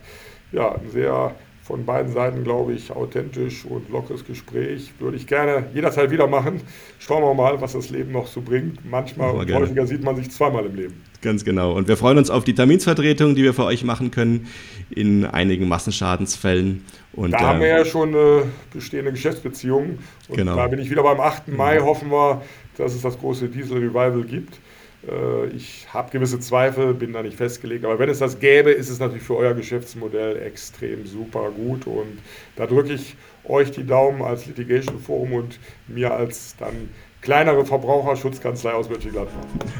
Ja, ein sehr von beiden Seiten, glaube ich, authentisch und lockeres Gespräch. Würde ich gerne jederzeit wieder machen. Schauen wir mal, was das Leben noch so bringt. Manchmal und häufiger sieht man sich zweimal im Leben. Ganz genau. Und wir freuen uns auf die Terminsvertretung, die wir für euch machen können in einigen Massenschadensfällen. Und, da äh, haben wir ja schon eine bestehende Geschäftsbeziehung. Und genau. da bin ich wieder beim 8. Mai. Hoffen wir, dass es das große Diesel-Revival gibt. Äh, ich habe gewisse Zweifel, bin da nicht festgelegt, aber wenn es das gäbe, ist es natürlich für euer Geschäftsmodell extrem super gut und da drücke ich euch die Daumen als Litigation Forum und mir als dann kleinere Verbraucherschutzkanzlei aus Mönchengladbach.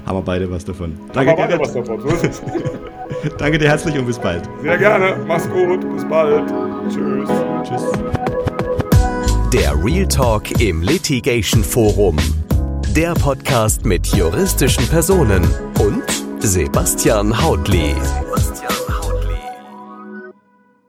Haben wir beide was davon. Danke Haben wir beide was davon, so ist es. Danke dir herzlich und bis bald. Sehr gerne, mach's gut, bis bald. Tschüss. Tschüss. Der Real Talk im Litigation Forum der Podcast mit juristischen Personen und Sebastian Hautli.